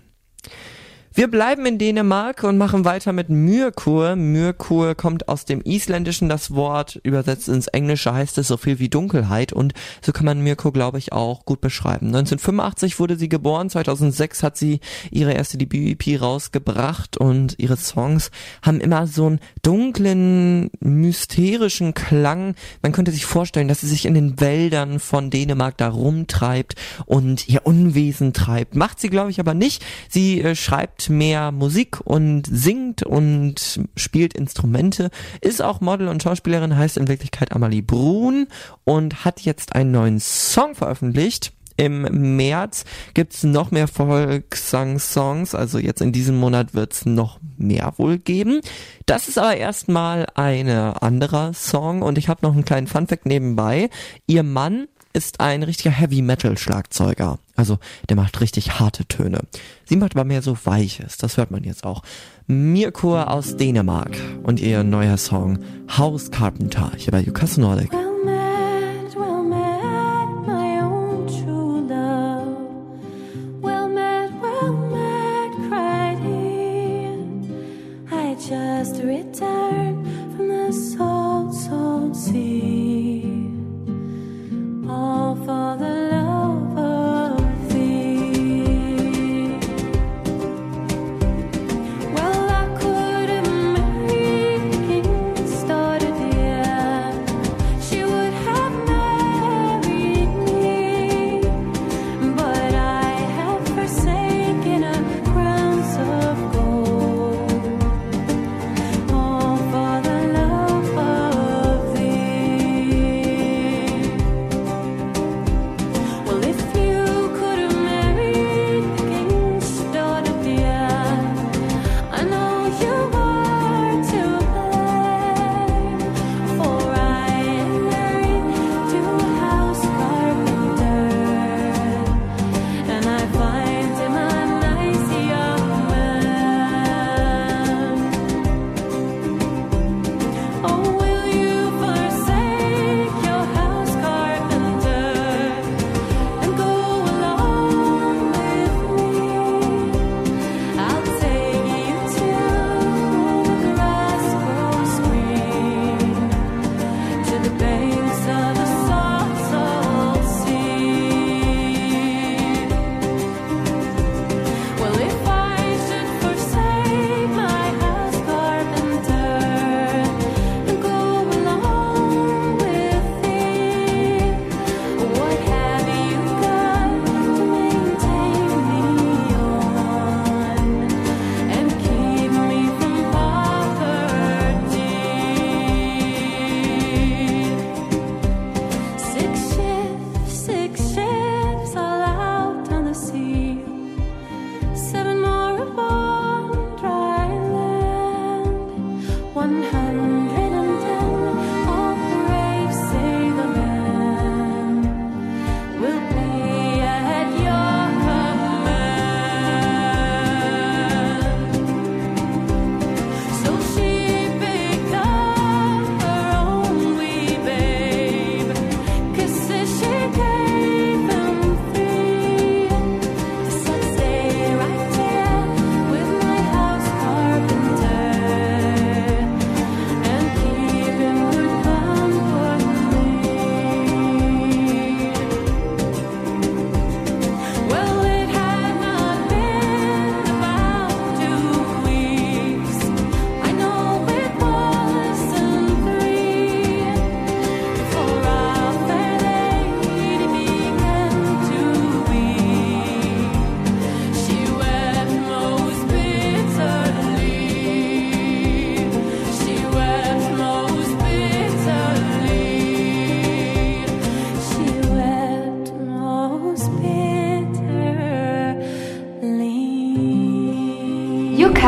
Wir bleiben in Dänemark und machen weiter mit Myrkur. Myrkur kommt aus dem Isländischen. Das Wort übersetzt ins Englische heißt es so viel wie Dunkelheit und so kann man Myrkur, glaube ich, auch gut beschreiben. 1985 wurde sie geboren. 2006 hat sie ihre erste Debüt-EP rausgebracht und ihre Songs haben immer so einen dunklen, mysterischen Klang. Man könnte sich vorstellen, dass sie sich in den Wäldern von Dänemark da rumtreibt und ihr Unwesen treibt. Macht sie, glaube ich, aber nicht. Sie äh, schreibt mehr Musik und singt und spielt Instrumente, ist auch Model und Schauspielerin, heißt in Wirklichkeit Amalie Brun und hat jetzt einen neuen Song veröffentlicht. Im März gibt's noch mehr Volkssang-Songs, also jetzt in diesem Monat wird's noch mehr wohl geben. Das ist aber erstmal ein anderer Song und ich habe noch einen kleinen Funfact nebenbei. Ihr Mann ist ein richtiger Heavy Metal Schlagzeuger. Also der macht richtig harte Töne. Sie macht aber mehr so weiches, das hört man jetzt auch. Mirko aus Dänemark und ihr neuer Song House Carpenter hier bei Jukas Nordic.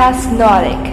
Fast Nordic.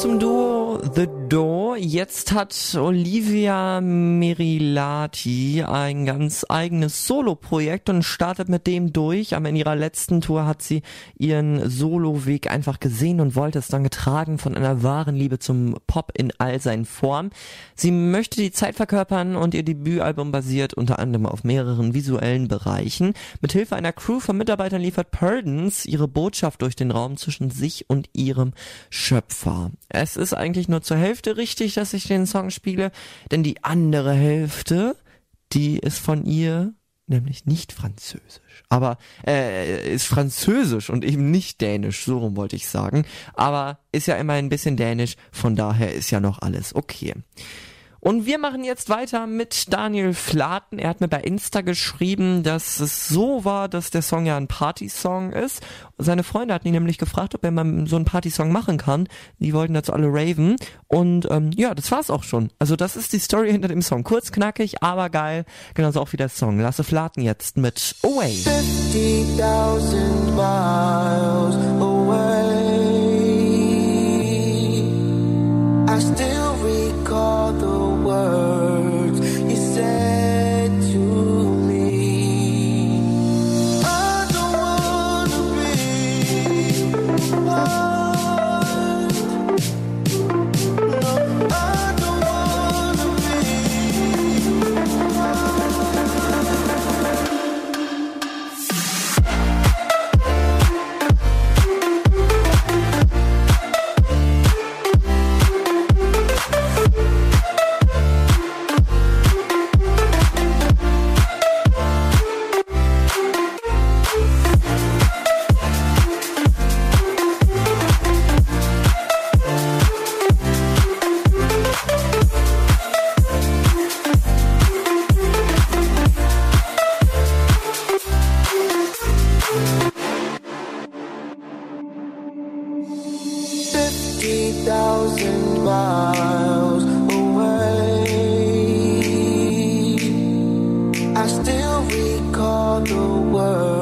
zum do. Jetzt hat Olivia Merilati ein ganz eigenes Solo-Projekt und startet mit dem durch. Aber in ihrer letzten Tour hat sie ihren Solo-Weg einfach gesehen und wollte es dann getragen von einer wahren Liebe zum Pop in all seinen Formen. Sie möchte die Zeit verkörpern und ihr Debütalbum basiert unter anderem auf mehreren visuellen Bereichen. Mit Hilfe einer Crew von Mitarbeitern liefert Purdens ihre Botschaft durch den Raum zwischen sich und ihrem Schöpfer. Es ist eigentlich nur zur Hälfte richtig, dass ich den Song spiele, denn die andere Hälfte, die ist von ihr nämlich nicht französisch, aber äh, ist französisch und eben nicht dänisch, so rum wollte ich sagen, aber ist ja immer ein bisschen dänisch, von daher ist ja noch alles okay. Und wir machen jetzt weiter mit Daniel Flaten. Er hat mir bei Insta geschrieben, dass es so war, dass der Song ja ein Party-Song ist. Seine Freunde hatten ihn nämlich gefragt, ob er mal so einen Party-Song machen kann. Die wollten dazu alle raven. Und ähm, ja, das war's auch schon. Also das ist die Story hinter dem Song. Kurz, knackig, aber geil. Genauso auch wie der Song. Lasse Flaten jetzt mit Away. 50,000 miles away. I still color thousand miles away. I still recall the words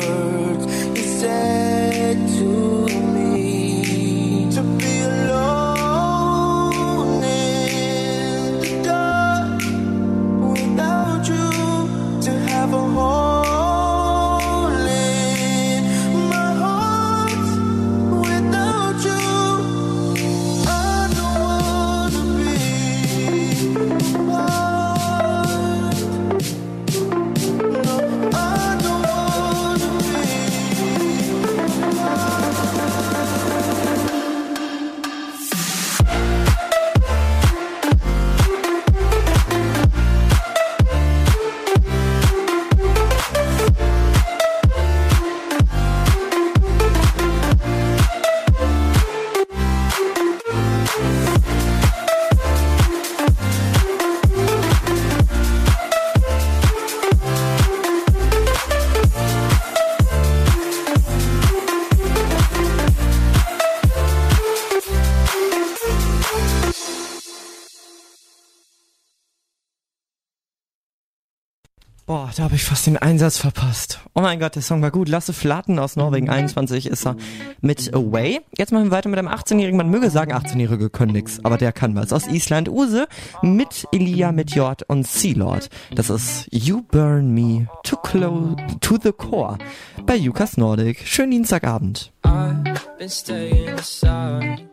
Boah, da habe ich fast den Einsatz verpasst. Oh mein Gott, der Song war gut. Lasse Flaten aus Norwegen, 21 ist er mit Away. Jetzt machen wir weiter mit einem 18-Jährigen. Man möge sagen, 18-Jährige können nix, aber der kann was. Aus Island, Use mit Elia, mit Jord und Sea-Lord. Das ist You Burn Me Too Close to the Core bei Jukas Nordic. Schönen Dienstagabend. I've been staying aside.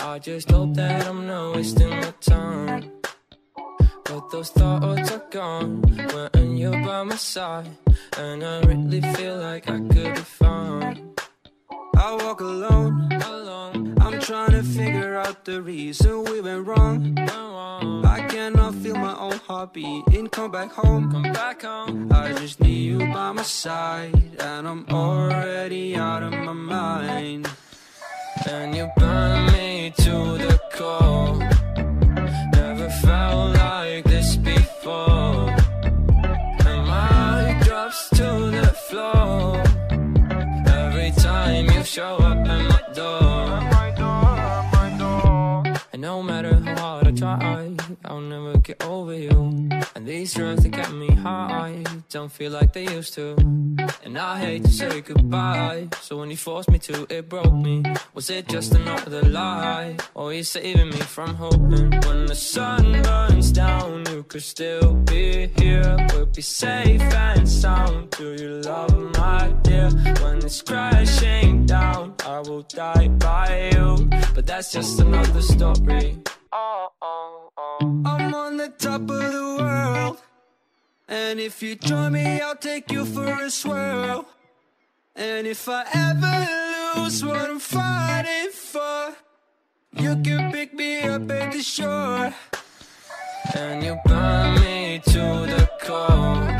I just hope that I'm not wasting my time. But those thoughts are gone when you're by my side. And I really feel like I could be fine. I walk alone, alone. I'm trying to figure out the reason we went wrong. I cannot feel my own heartbeat. And come back home, come back home. I just need you by my side, and I'm already out of my mind. And you burn me to the core. Never felt show I'll never get over you. And these drugs that get me high don't feel like they used to. And I hate to say goodbye. So when you forced me to, it broke me. Was it just another lie? Or you saving me from hoping? When the sun burns down, you could still be here. We'll be safe and sound. Do you love my dear? When it's crashing down, I will die by you. But that's just another story. I'm on the top of the world. And if you join me, I'll take you for a swirl. And if I ever lose what I'm fighting for, you can pick me up at the shore. And you burn me to the core.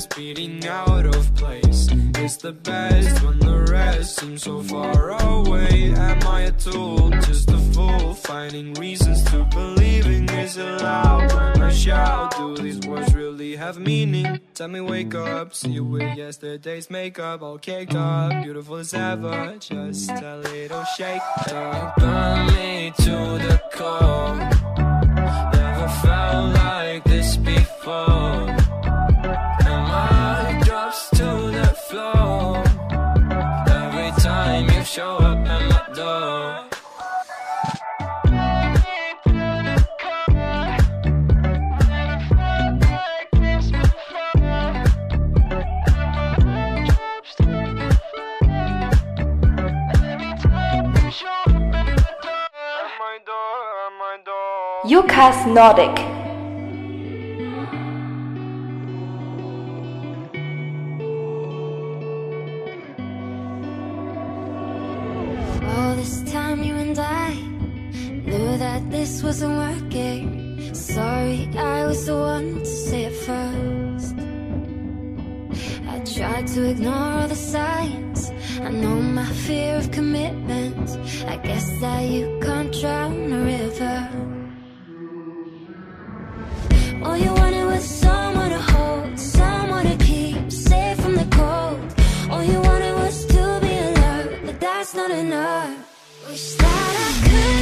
My beating out of place. It's the best when the rest seems so far away. Am I a tool, just a fool, finding reasons to believing is allowed? When I shout, do these words really have meaning? Tell me, wake up, see you with yesterday's makeup, all caked up, beautiful as ever, just a little shake. You burn me to the core. Never felt like this before. Yukas Nordic. All this time you and I knew that this wasn't working. Sorry, I was the one to say it first. I tried to ignore all the signs. I know my fear of commitment. I guess that you can't drown a river. Not enough. Wish that I could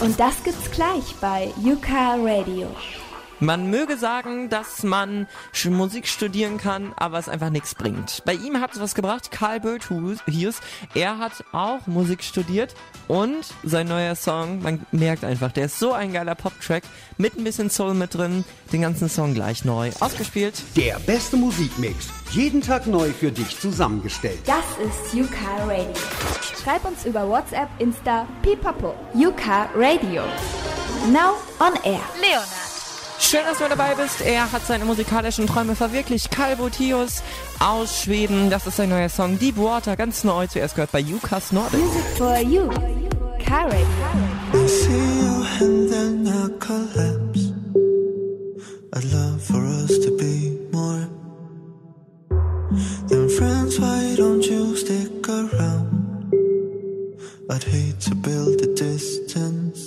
Und das gibt's gleich bei Yuka Radio. Man möge sagen, dass man Musik studieren kann, aber es einfach nichts bringt. Bei ihm hat es was gebracht, Karl Berthus. Er hat auch Musik studiert und sein neuer Song, man merkt einfach, der ist so ein geiler Pop-Track mit ein bisschen Soul mit drin. Den ganzen Song gleich neu ausgespielt. Der beste Musikmix. Jeden Tag neu für dich zusammengestellt. Das ist Yuka Radio. Schreib uns über WhatsApp, Insta, Pipapo. Yuka Radio. Now on air. Leonard. Schön, dass du dabei bist. Er hat seine musikalischen Träume verwirklicht. Calvo Tios aus Schweden. Das ist sein neuer Song Deep Water, ganz neu. Zuerst gehört bei Jukas Nordic. Music for you. Radio. I see you and then I collapse. I'd love for us to be more than friends. Why don't you stick around? I'd hate to build a distance.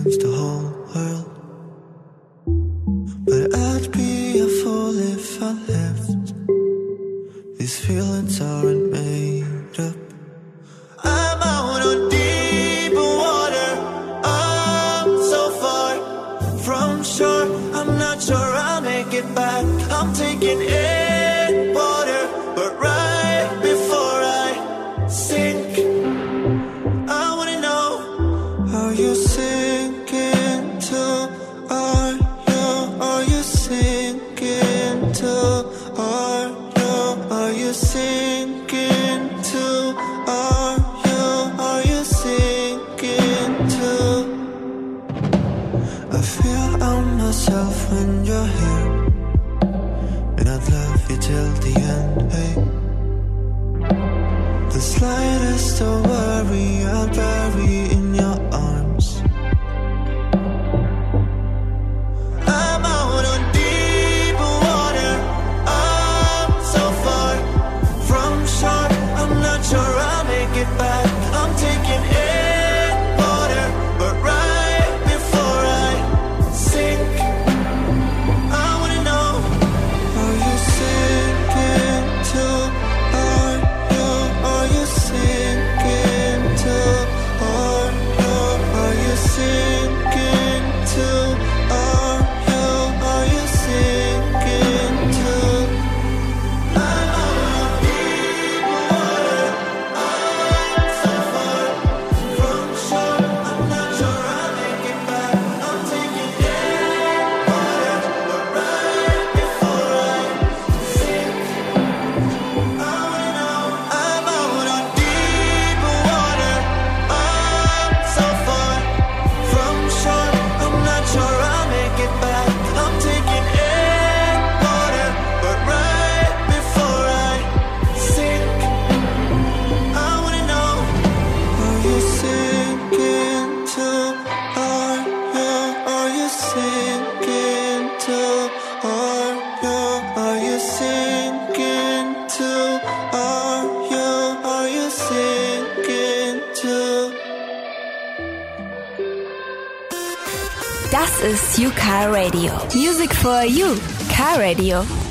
Against the whole world. But I'd be a fool if I left. These feelings aren't made up. I'm out on deep water. I'm so far from shore. I'm not sure I'll make it back. I'm taking in Das Car Radio. Music for you. Car Radio.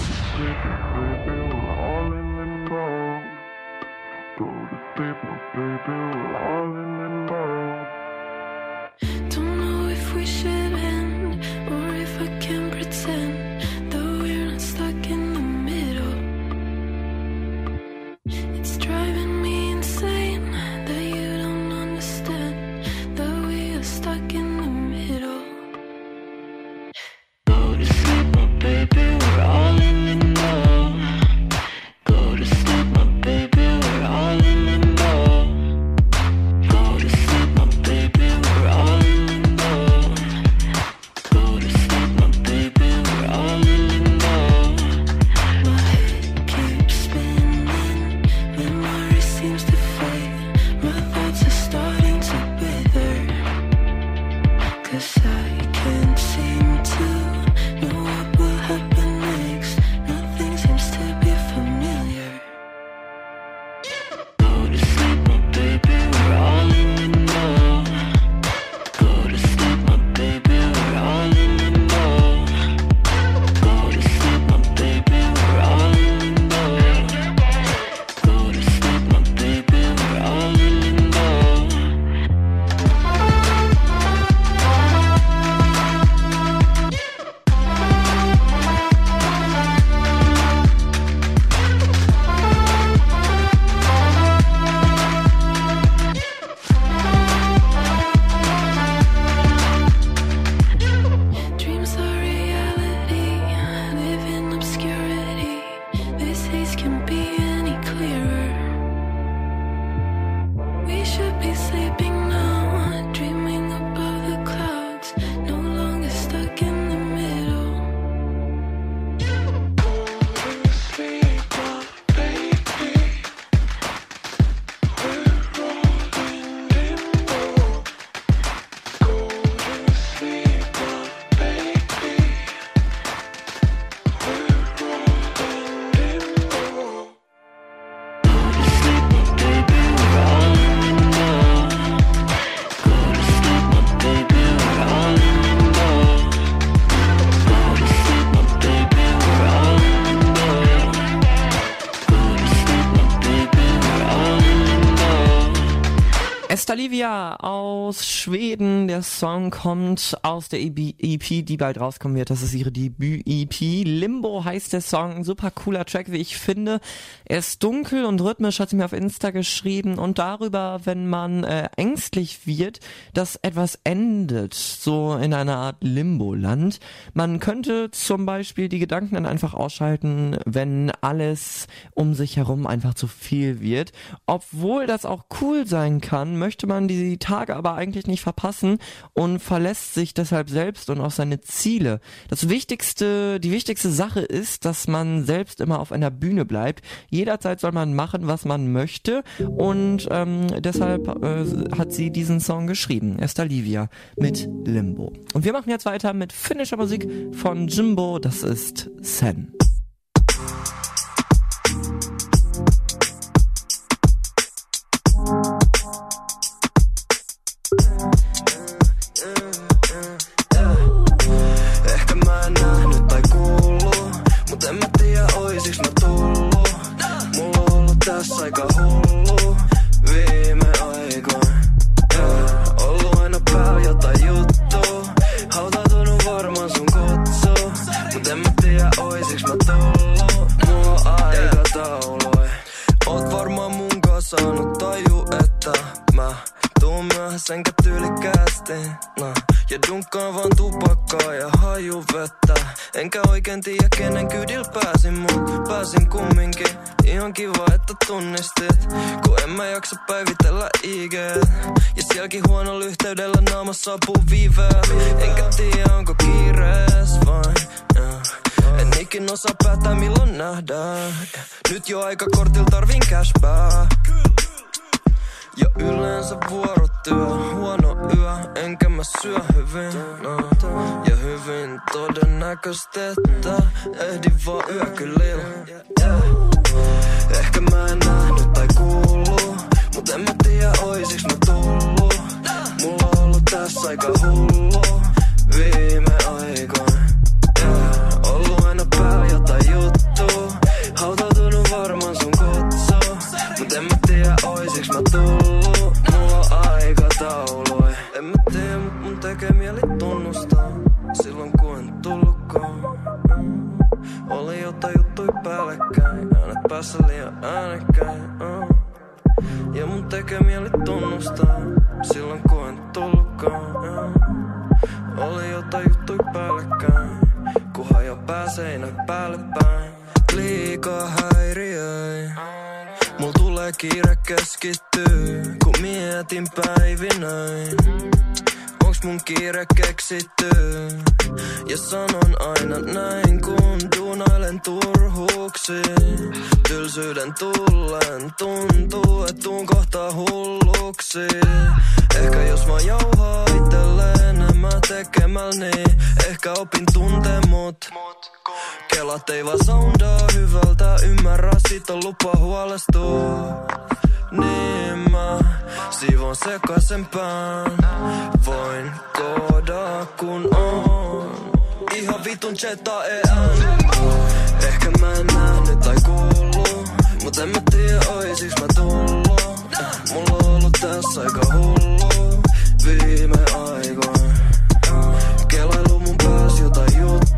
Stalivia ao aus Schweden. Der Song kommt aus der EP, EP, die bald rauskommen wird. Das ist ihre Debüt-EP. Limbo heißt der Song. Super cooler Track, wie ich finde. Er ist dunkel und rhythmisch, hat sie mir auf Insta geschrieben. Und darüber, wenn man äh, ängstlich wird, dass etwas endet. So in einer Art Limbo-Land. Man könnte zum Beispiel die Gedanken dann einfach ausschalten, wenn alles um sich herum einfach zu viel wird. Obwohl das auch cool sein kann, möchte man die Tage aber eigentlich nicht verpassen und verlässt sich deshalb selbst und auch seine Ziele. Das wichtigste, die wichtigste Sache ist, dass man selbst immer auf einer Bühne bleibt. Jederzeit soll man machen, was man möchte und ähm, deshalb äh, hat sie diesen Song geschrieben. Esther Livia mit Limbo. Und wir machen jetzt weiter mit finnischer Musik von Jimbo. Das ist Sen. enkä tyylikkäästi. No. Ja dunkkaan vaan tupakkaa ja haju vettä. Enkä oikein tiedä kenen kyydil pääsin, mut pääsin kumminkin. Ihan kiva, että tunnistit, kun en mä jaksa päivitellä IG. Ja sielläkin huonolla yhteydellä naama saapuu viiveellä. Enkä tiedä onko kiirees vain. En ikin osaa päättää milloin nähdään. Nyt jo aika kortil tarvin cashback. Ja yleensä vuorotyö, huono yö, enkä mä syö hyvin. No. Ja hyvin todennäköistä, että ehdin vaan yökylillä. Yeah. Ehkä mä en nähnyt tai kuullut, mut en mä tiedä oisiks mä tullut. Mulla on ollut tässä aika hullu Oli jotain juttui päällekkäin, äänet päässä liian äänekkäin. Mm. Ja mun tekee mieli tunnustaa, silloin kun en tullutkaan. Mm. Oli jotain juttui päällekkäin, kunhan jo pääseinä päälle päin. Liikaa häiriöi. Mulla tulee kiire keskittyy, kun mietin päivinöin. Onks mun kiire keksitty? Ja sanon aina näin, kun duunailen turhuuksiin. Tylsyyden tullen tuntuu, et tuun kohta hulluksi. Ehkä jos mä jauhaa itselleen tekemällä, niin ehkä opin tuntemut. Kelat ei vaan soundaa hyvältä, ymmärrä, sit on lupa huolestua. Mä siivon sekaisen pään, voin koodaa kun on. Ihan vitun jetta EN. Ehkä mä en nähnyt tai kuullut, mut en mä tiedä oisiks mä tullut. Mulla on ollut tässä aika hullu viime aikoina. Kelailu mun pääs jotain juttu,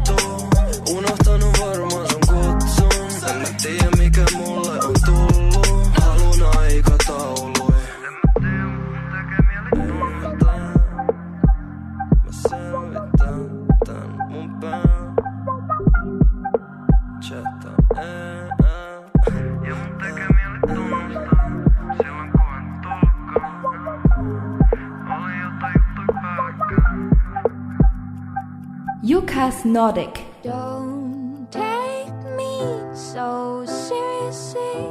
Jukas Nordic. Don't take me so seriously.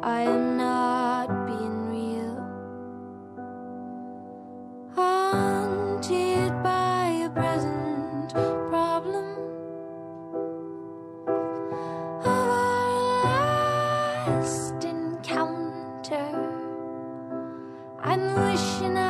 I am not being real. Haunted by a present problem. Of our last encounter. I'm wishing I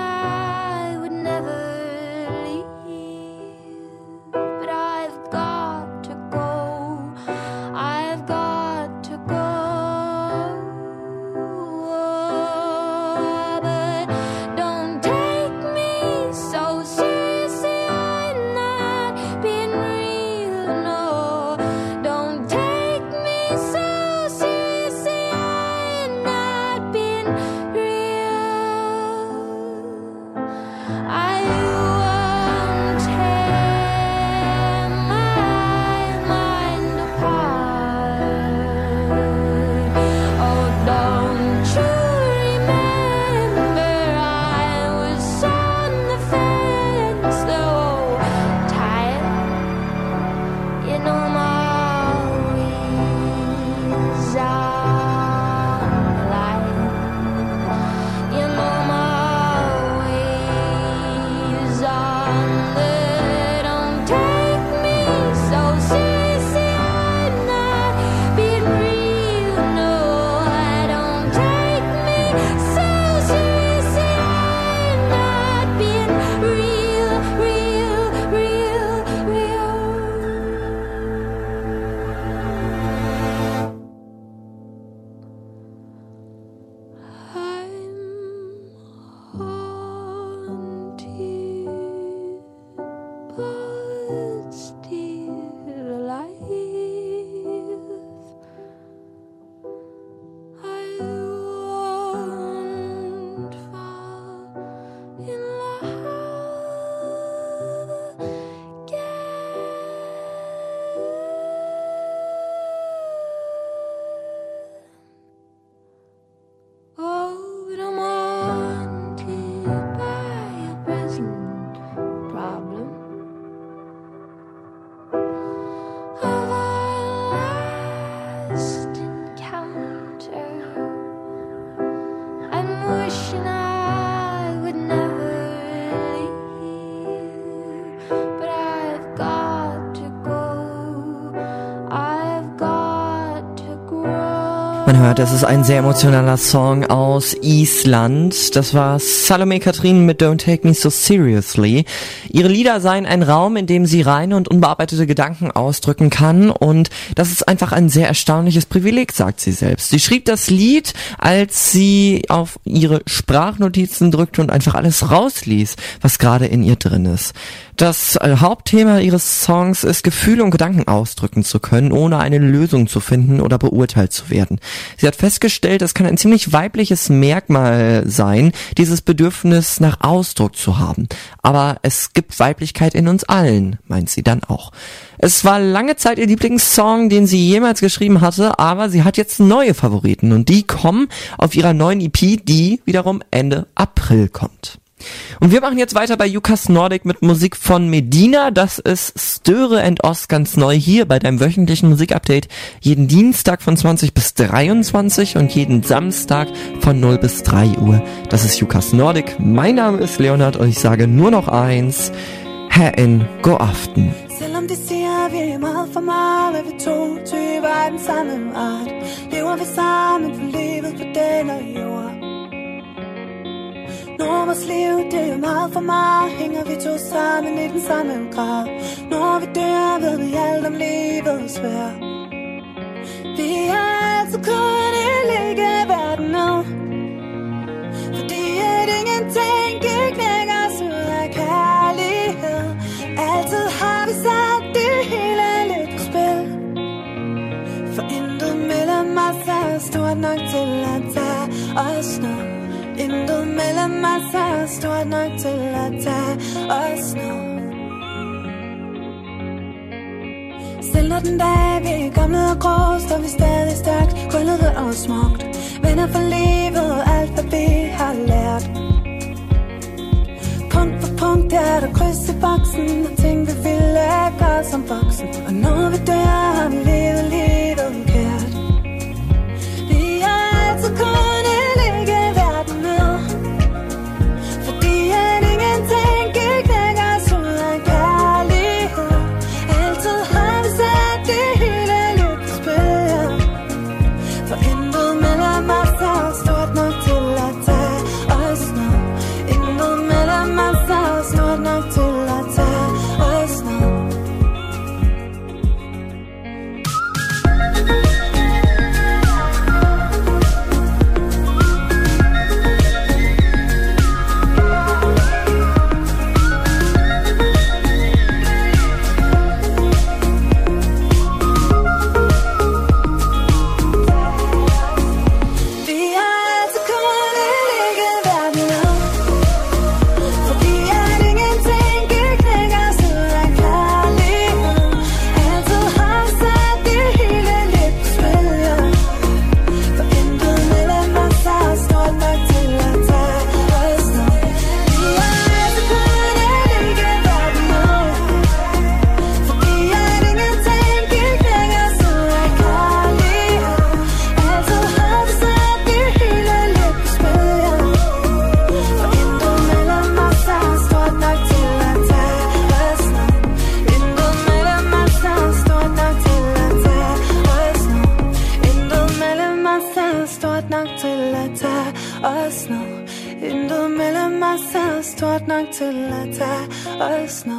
Es ist ein sehr emotionaler Song aus Island. Das war Salome Katrin mit Don't Take Me So Seriously. Ihre Lieder seien ein Raum, in dem sie reine und unbearbeitete Gedanken ausdrücken kann und das ist einfach ein sehr erstaunliches Privileg, sagt sie selbst. Sie schrieb das Lied, als sie auf ihre Sprachnotizen drückte und einfach alles rausließ, was gerade in ihr drin ist. Das äh, Hauptthema ihres Songs ist, Gefühle und Gedanken ausdrücken zu können, ohne eine Lösung zu finden oder beurteilt zu werden. Sie hat festgestellt, es kann ein ziemlich weibliches Merkmal sein, dieses Bedürfnis nach Ausdruck zu haben. Aber es gibt Weiblichkeit in uns allen, meint sie dann auch. Es war lange Zeit ihr Lieblingssong, den sie jemals geschrieben hatte, aber sie hat jetzt neue Favoriten und die kommen auf ihrer neuen EP, die wiederum Ende April kommt. Und wir machen jetzt weiter bei Jukas Nordic mit Musik von Medina. Das ist Störe and Oz ganz neu hier bei deinem wöchentlichen Musikupdate. Jeden Dienstag von 20 bis 23 und jeden Samstag von 0 bis 3 Uhr. Das ist Jukas Nordic. Mein Name ist Leonard und ich sage nur noch eins. Herr in go aften. Selvom de siger, vi er meget for meget, hvad vi to typer er den samme art Lever vi sammen for livet på denne jord Når vores liv, det er meget for mig Hænger vi to sammen i den samme grav. Når vi dør, ved vi alt om livets værd. Vi er altid kun i ligge verden nu. Fordi at ingenting gik knækker os ud af kærlighed. Altid har vi sat det hele lidt på spil. For intet mellem os er stort nok til at tage os noget Intet mellem os er stort nok til at tage os nu. Selv når den dag vi er gamle og grå Står vi stadig stærkt, krøllet og smukt. Venner for livet, alt hvad vi har lært. Punkt for punkt er der kryds i boksen Og ting vi ville gøre som voksen. Og når vi dør har vi levet livet kært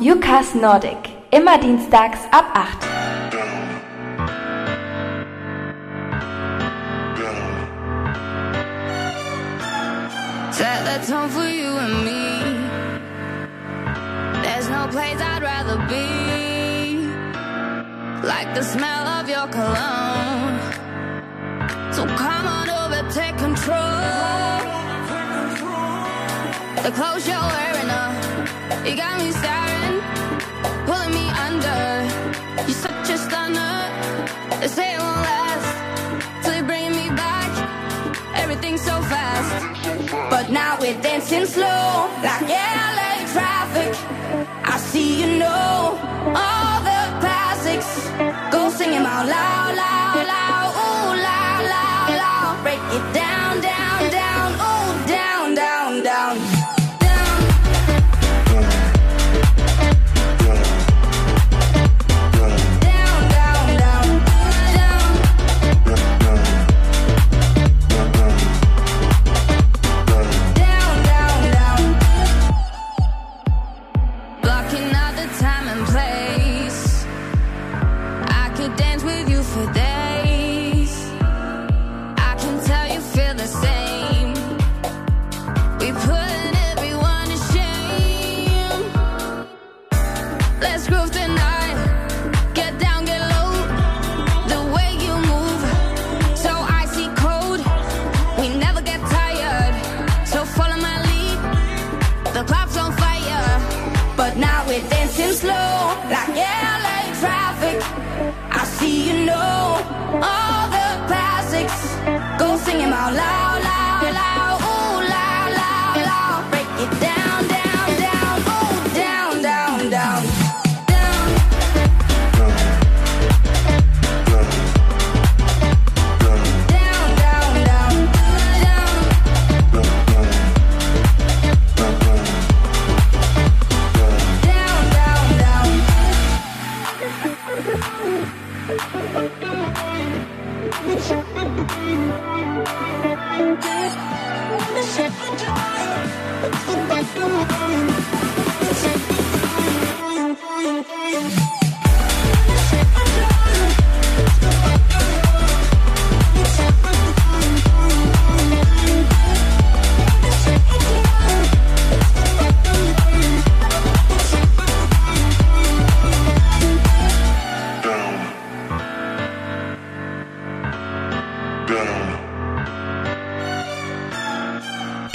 Jukas Nordic. Immer dienstags ab 8. Set the tone for you and me. There's no place I'd rather be. Like the smell of your cologne. So come on over, take control. The clothes you're wearing, uh, you got me staring, pulling me under. You're such a stunner. They say it won't last till you're me back. Everything's so fast, but now we're dancing slow like LA traffic. I see you know all the classics. Go sing 'em out loud, loud,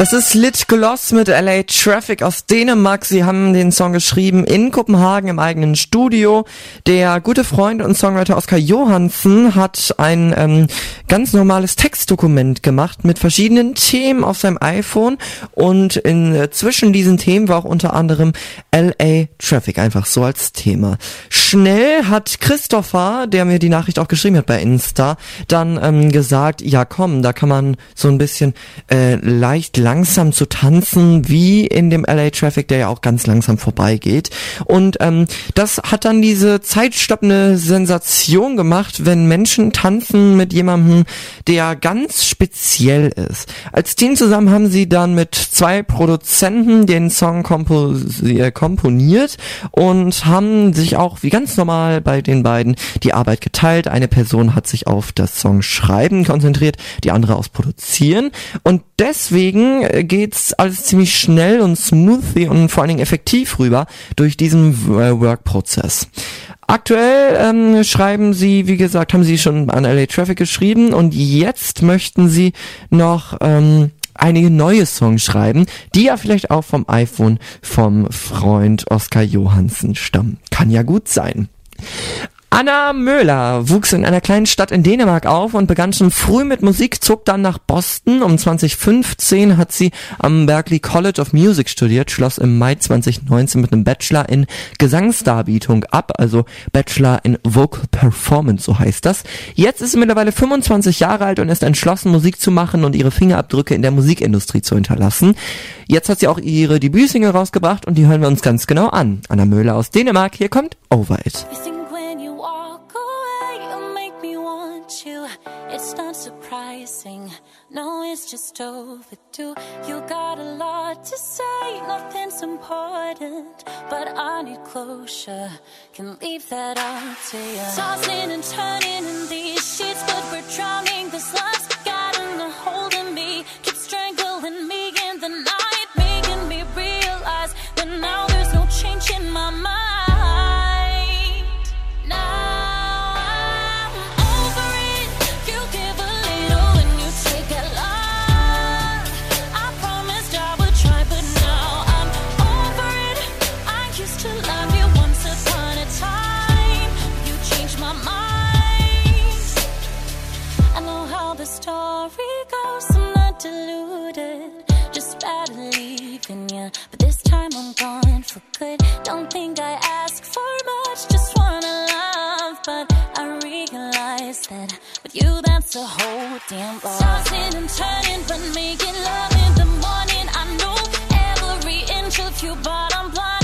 Das ist Lit Gloss mit LA Traffic aus Dänemark. Sie haben den Song geschrieben in Kopenhagen im eigenen Studio. Der gute Freund und Songwriter Oskar Johansen hat ein ähm, ganz normales Textdokument gemacht mit verschiedenen Themen auf seinem iPhone und in, äh, zwischen diesen Themen war auch unter anderem LA Traffic einfach so als Thema. Schnell hat Christopher, der mir die Nachricht auch geschrieben hat bei Insta, dann ähm, gesagt, ja komm, da kann man so ein bisschen äh, leicht langsam zu tanzen, wie in dem LA Traffic, der ja auch ganz langsam vorbeigeht. Und ähm, das hat dann diese zeitstoppende Sensation gemacht, wenn Menschen tanzen mit jemandem, der ganz speziell ist. Als Team zusammen haben sie dann mit zwei Produzenten den Song kompo äh, komponiert und haben sich auch wie ganz normal bei den beiden die Arbeit geteilt. Eine Person hat sich auf das Songschreiben konzentriert, die andere aufs Produzieren und deswegen äh, geht's alles ziemlich schnell und smoothly und vor allen Dingen effektiv rüber durch diesen äh, Workprozess. Aktuell ähm, schreiben sie, wie gesagt, haben sie schon an LA Traffic geschrieben und jetzt möchten sie noch ähm, einige neue Songs schreiben, die ja vielleicht auch vom iPhone vom Freund Oskar Johansen stammen. Kann ja gut sein. Anna Möhler wuchs in einer kleinen Stadt in Dänemark auf und begann schon früh mit Musik, zog dann nach Boston. Um 2015 hat sie am Berklee College of Music studiert, schloss im Mai 2019 mit einem Bachelor in Gesangsdarbietung ab, also Bachelor in Vocal Performance, so heißt das. Jetzt ist sie mittlerweile 25 Jahre alt und ist entschlossen, Musik zu machen und ihre Fingerabdrücke in der Musikindustrie zu hinterlassen. Jetzt hat sie auch ihre Debütsingle rausgebracht und die hören wir uns ganz genau an. Anna Möhler aus Dänemark, hier kommt Over It. No, it's just overdue. You got a lot to say, nothing's important. But I need closure, can leave that up to you. Tossing and turning in these sheets, but we're drowning. This love's gotten a hold of me, keep strangling me in the night, making me realize that now there's no change in my mind. Leaving you. But this time I'm gone for good. Don't think I ask for much, just wanna love. But I realize that with you, that's a whole damn lot. Tossing and turning, but making love in the morning. I know every inch of you, but I'm blinded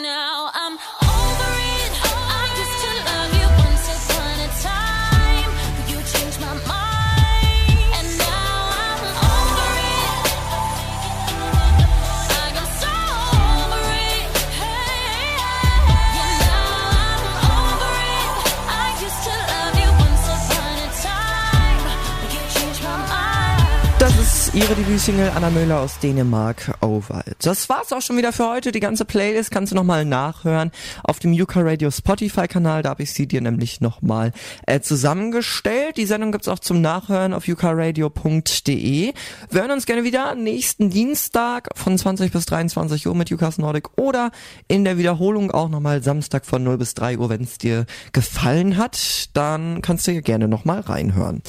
Ihre Debütsingle Anna Müller aus Dänemark, It. Das war's auch schon wieder für heute. Die ganze Playlist kannst du nochmal nachhören auf dem Yuka Radio Spotify Kanal. Da habe ich sie dir nämlich nochmal äh, zusammengestellt. Die Sendung gibt's auch zum Nachhören auf yukaradio.de. Wir hören uns gerne wieder nächsten Dienstag von 20 bis 23 Uhr mit Yukas Nordic oder in der Wiederholung auch nochmal Samstag von 0 bis 3 Uhr, wenn es dir gefallen hat. Dann kannst du hier gerne nochmal reinhören.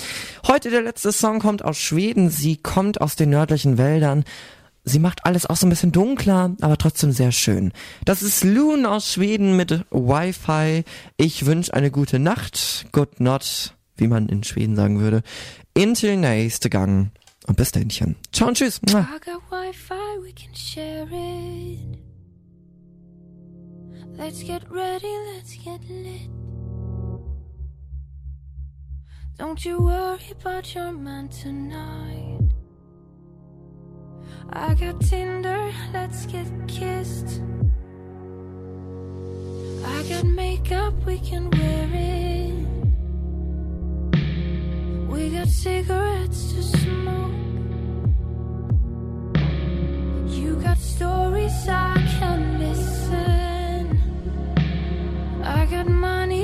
Heute der letzte Song kommt aus Schweden. Sie kommt aus den nördlichen Wäldern. Sie macht alles auch so ein bisschen dunkler, aber trotzdem sehr schön. Das ist Loon aus Schweden mit Wi-Fi. Ich wünsche eine gute Nacht. Good not, wie man in Schweden sagen würde. Until nächste Gang. Und bis dahin. Ciao und tschüss. Let's get ready, let's get lit. Don't you worry about your man tonight. I got Tinder, let's get kissed. I got makeup, we can wear it. We got cigarettes to smoke. You got stories I can listen. I got money,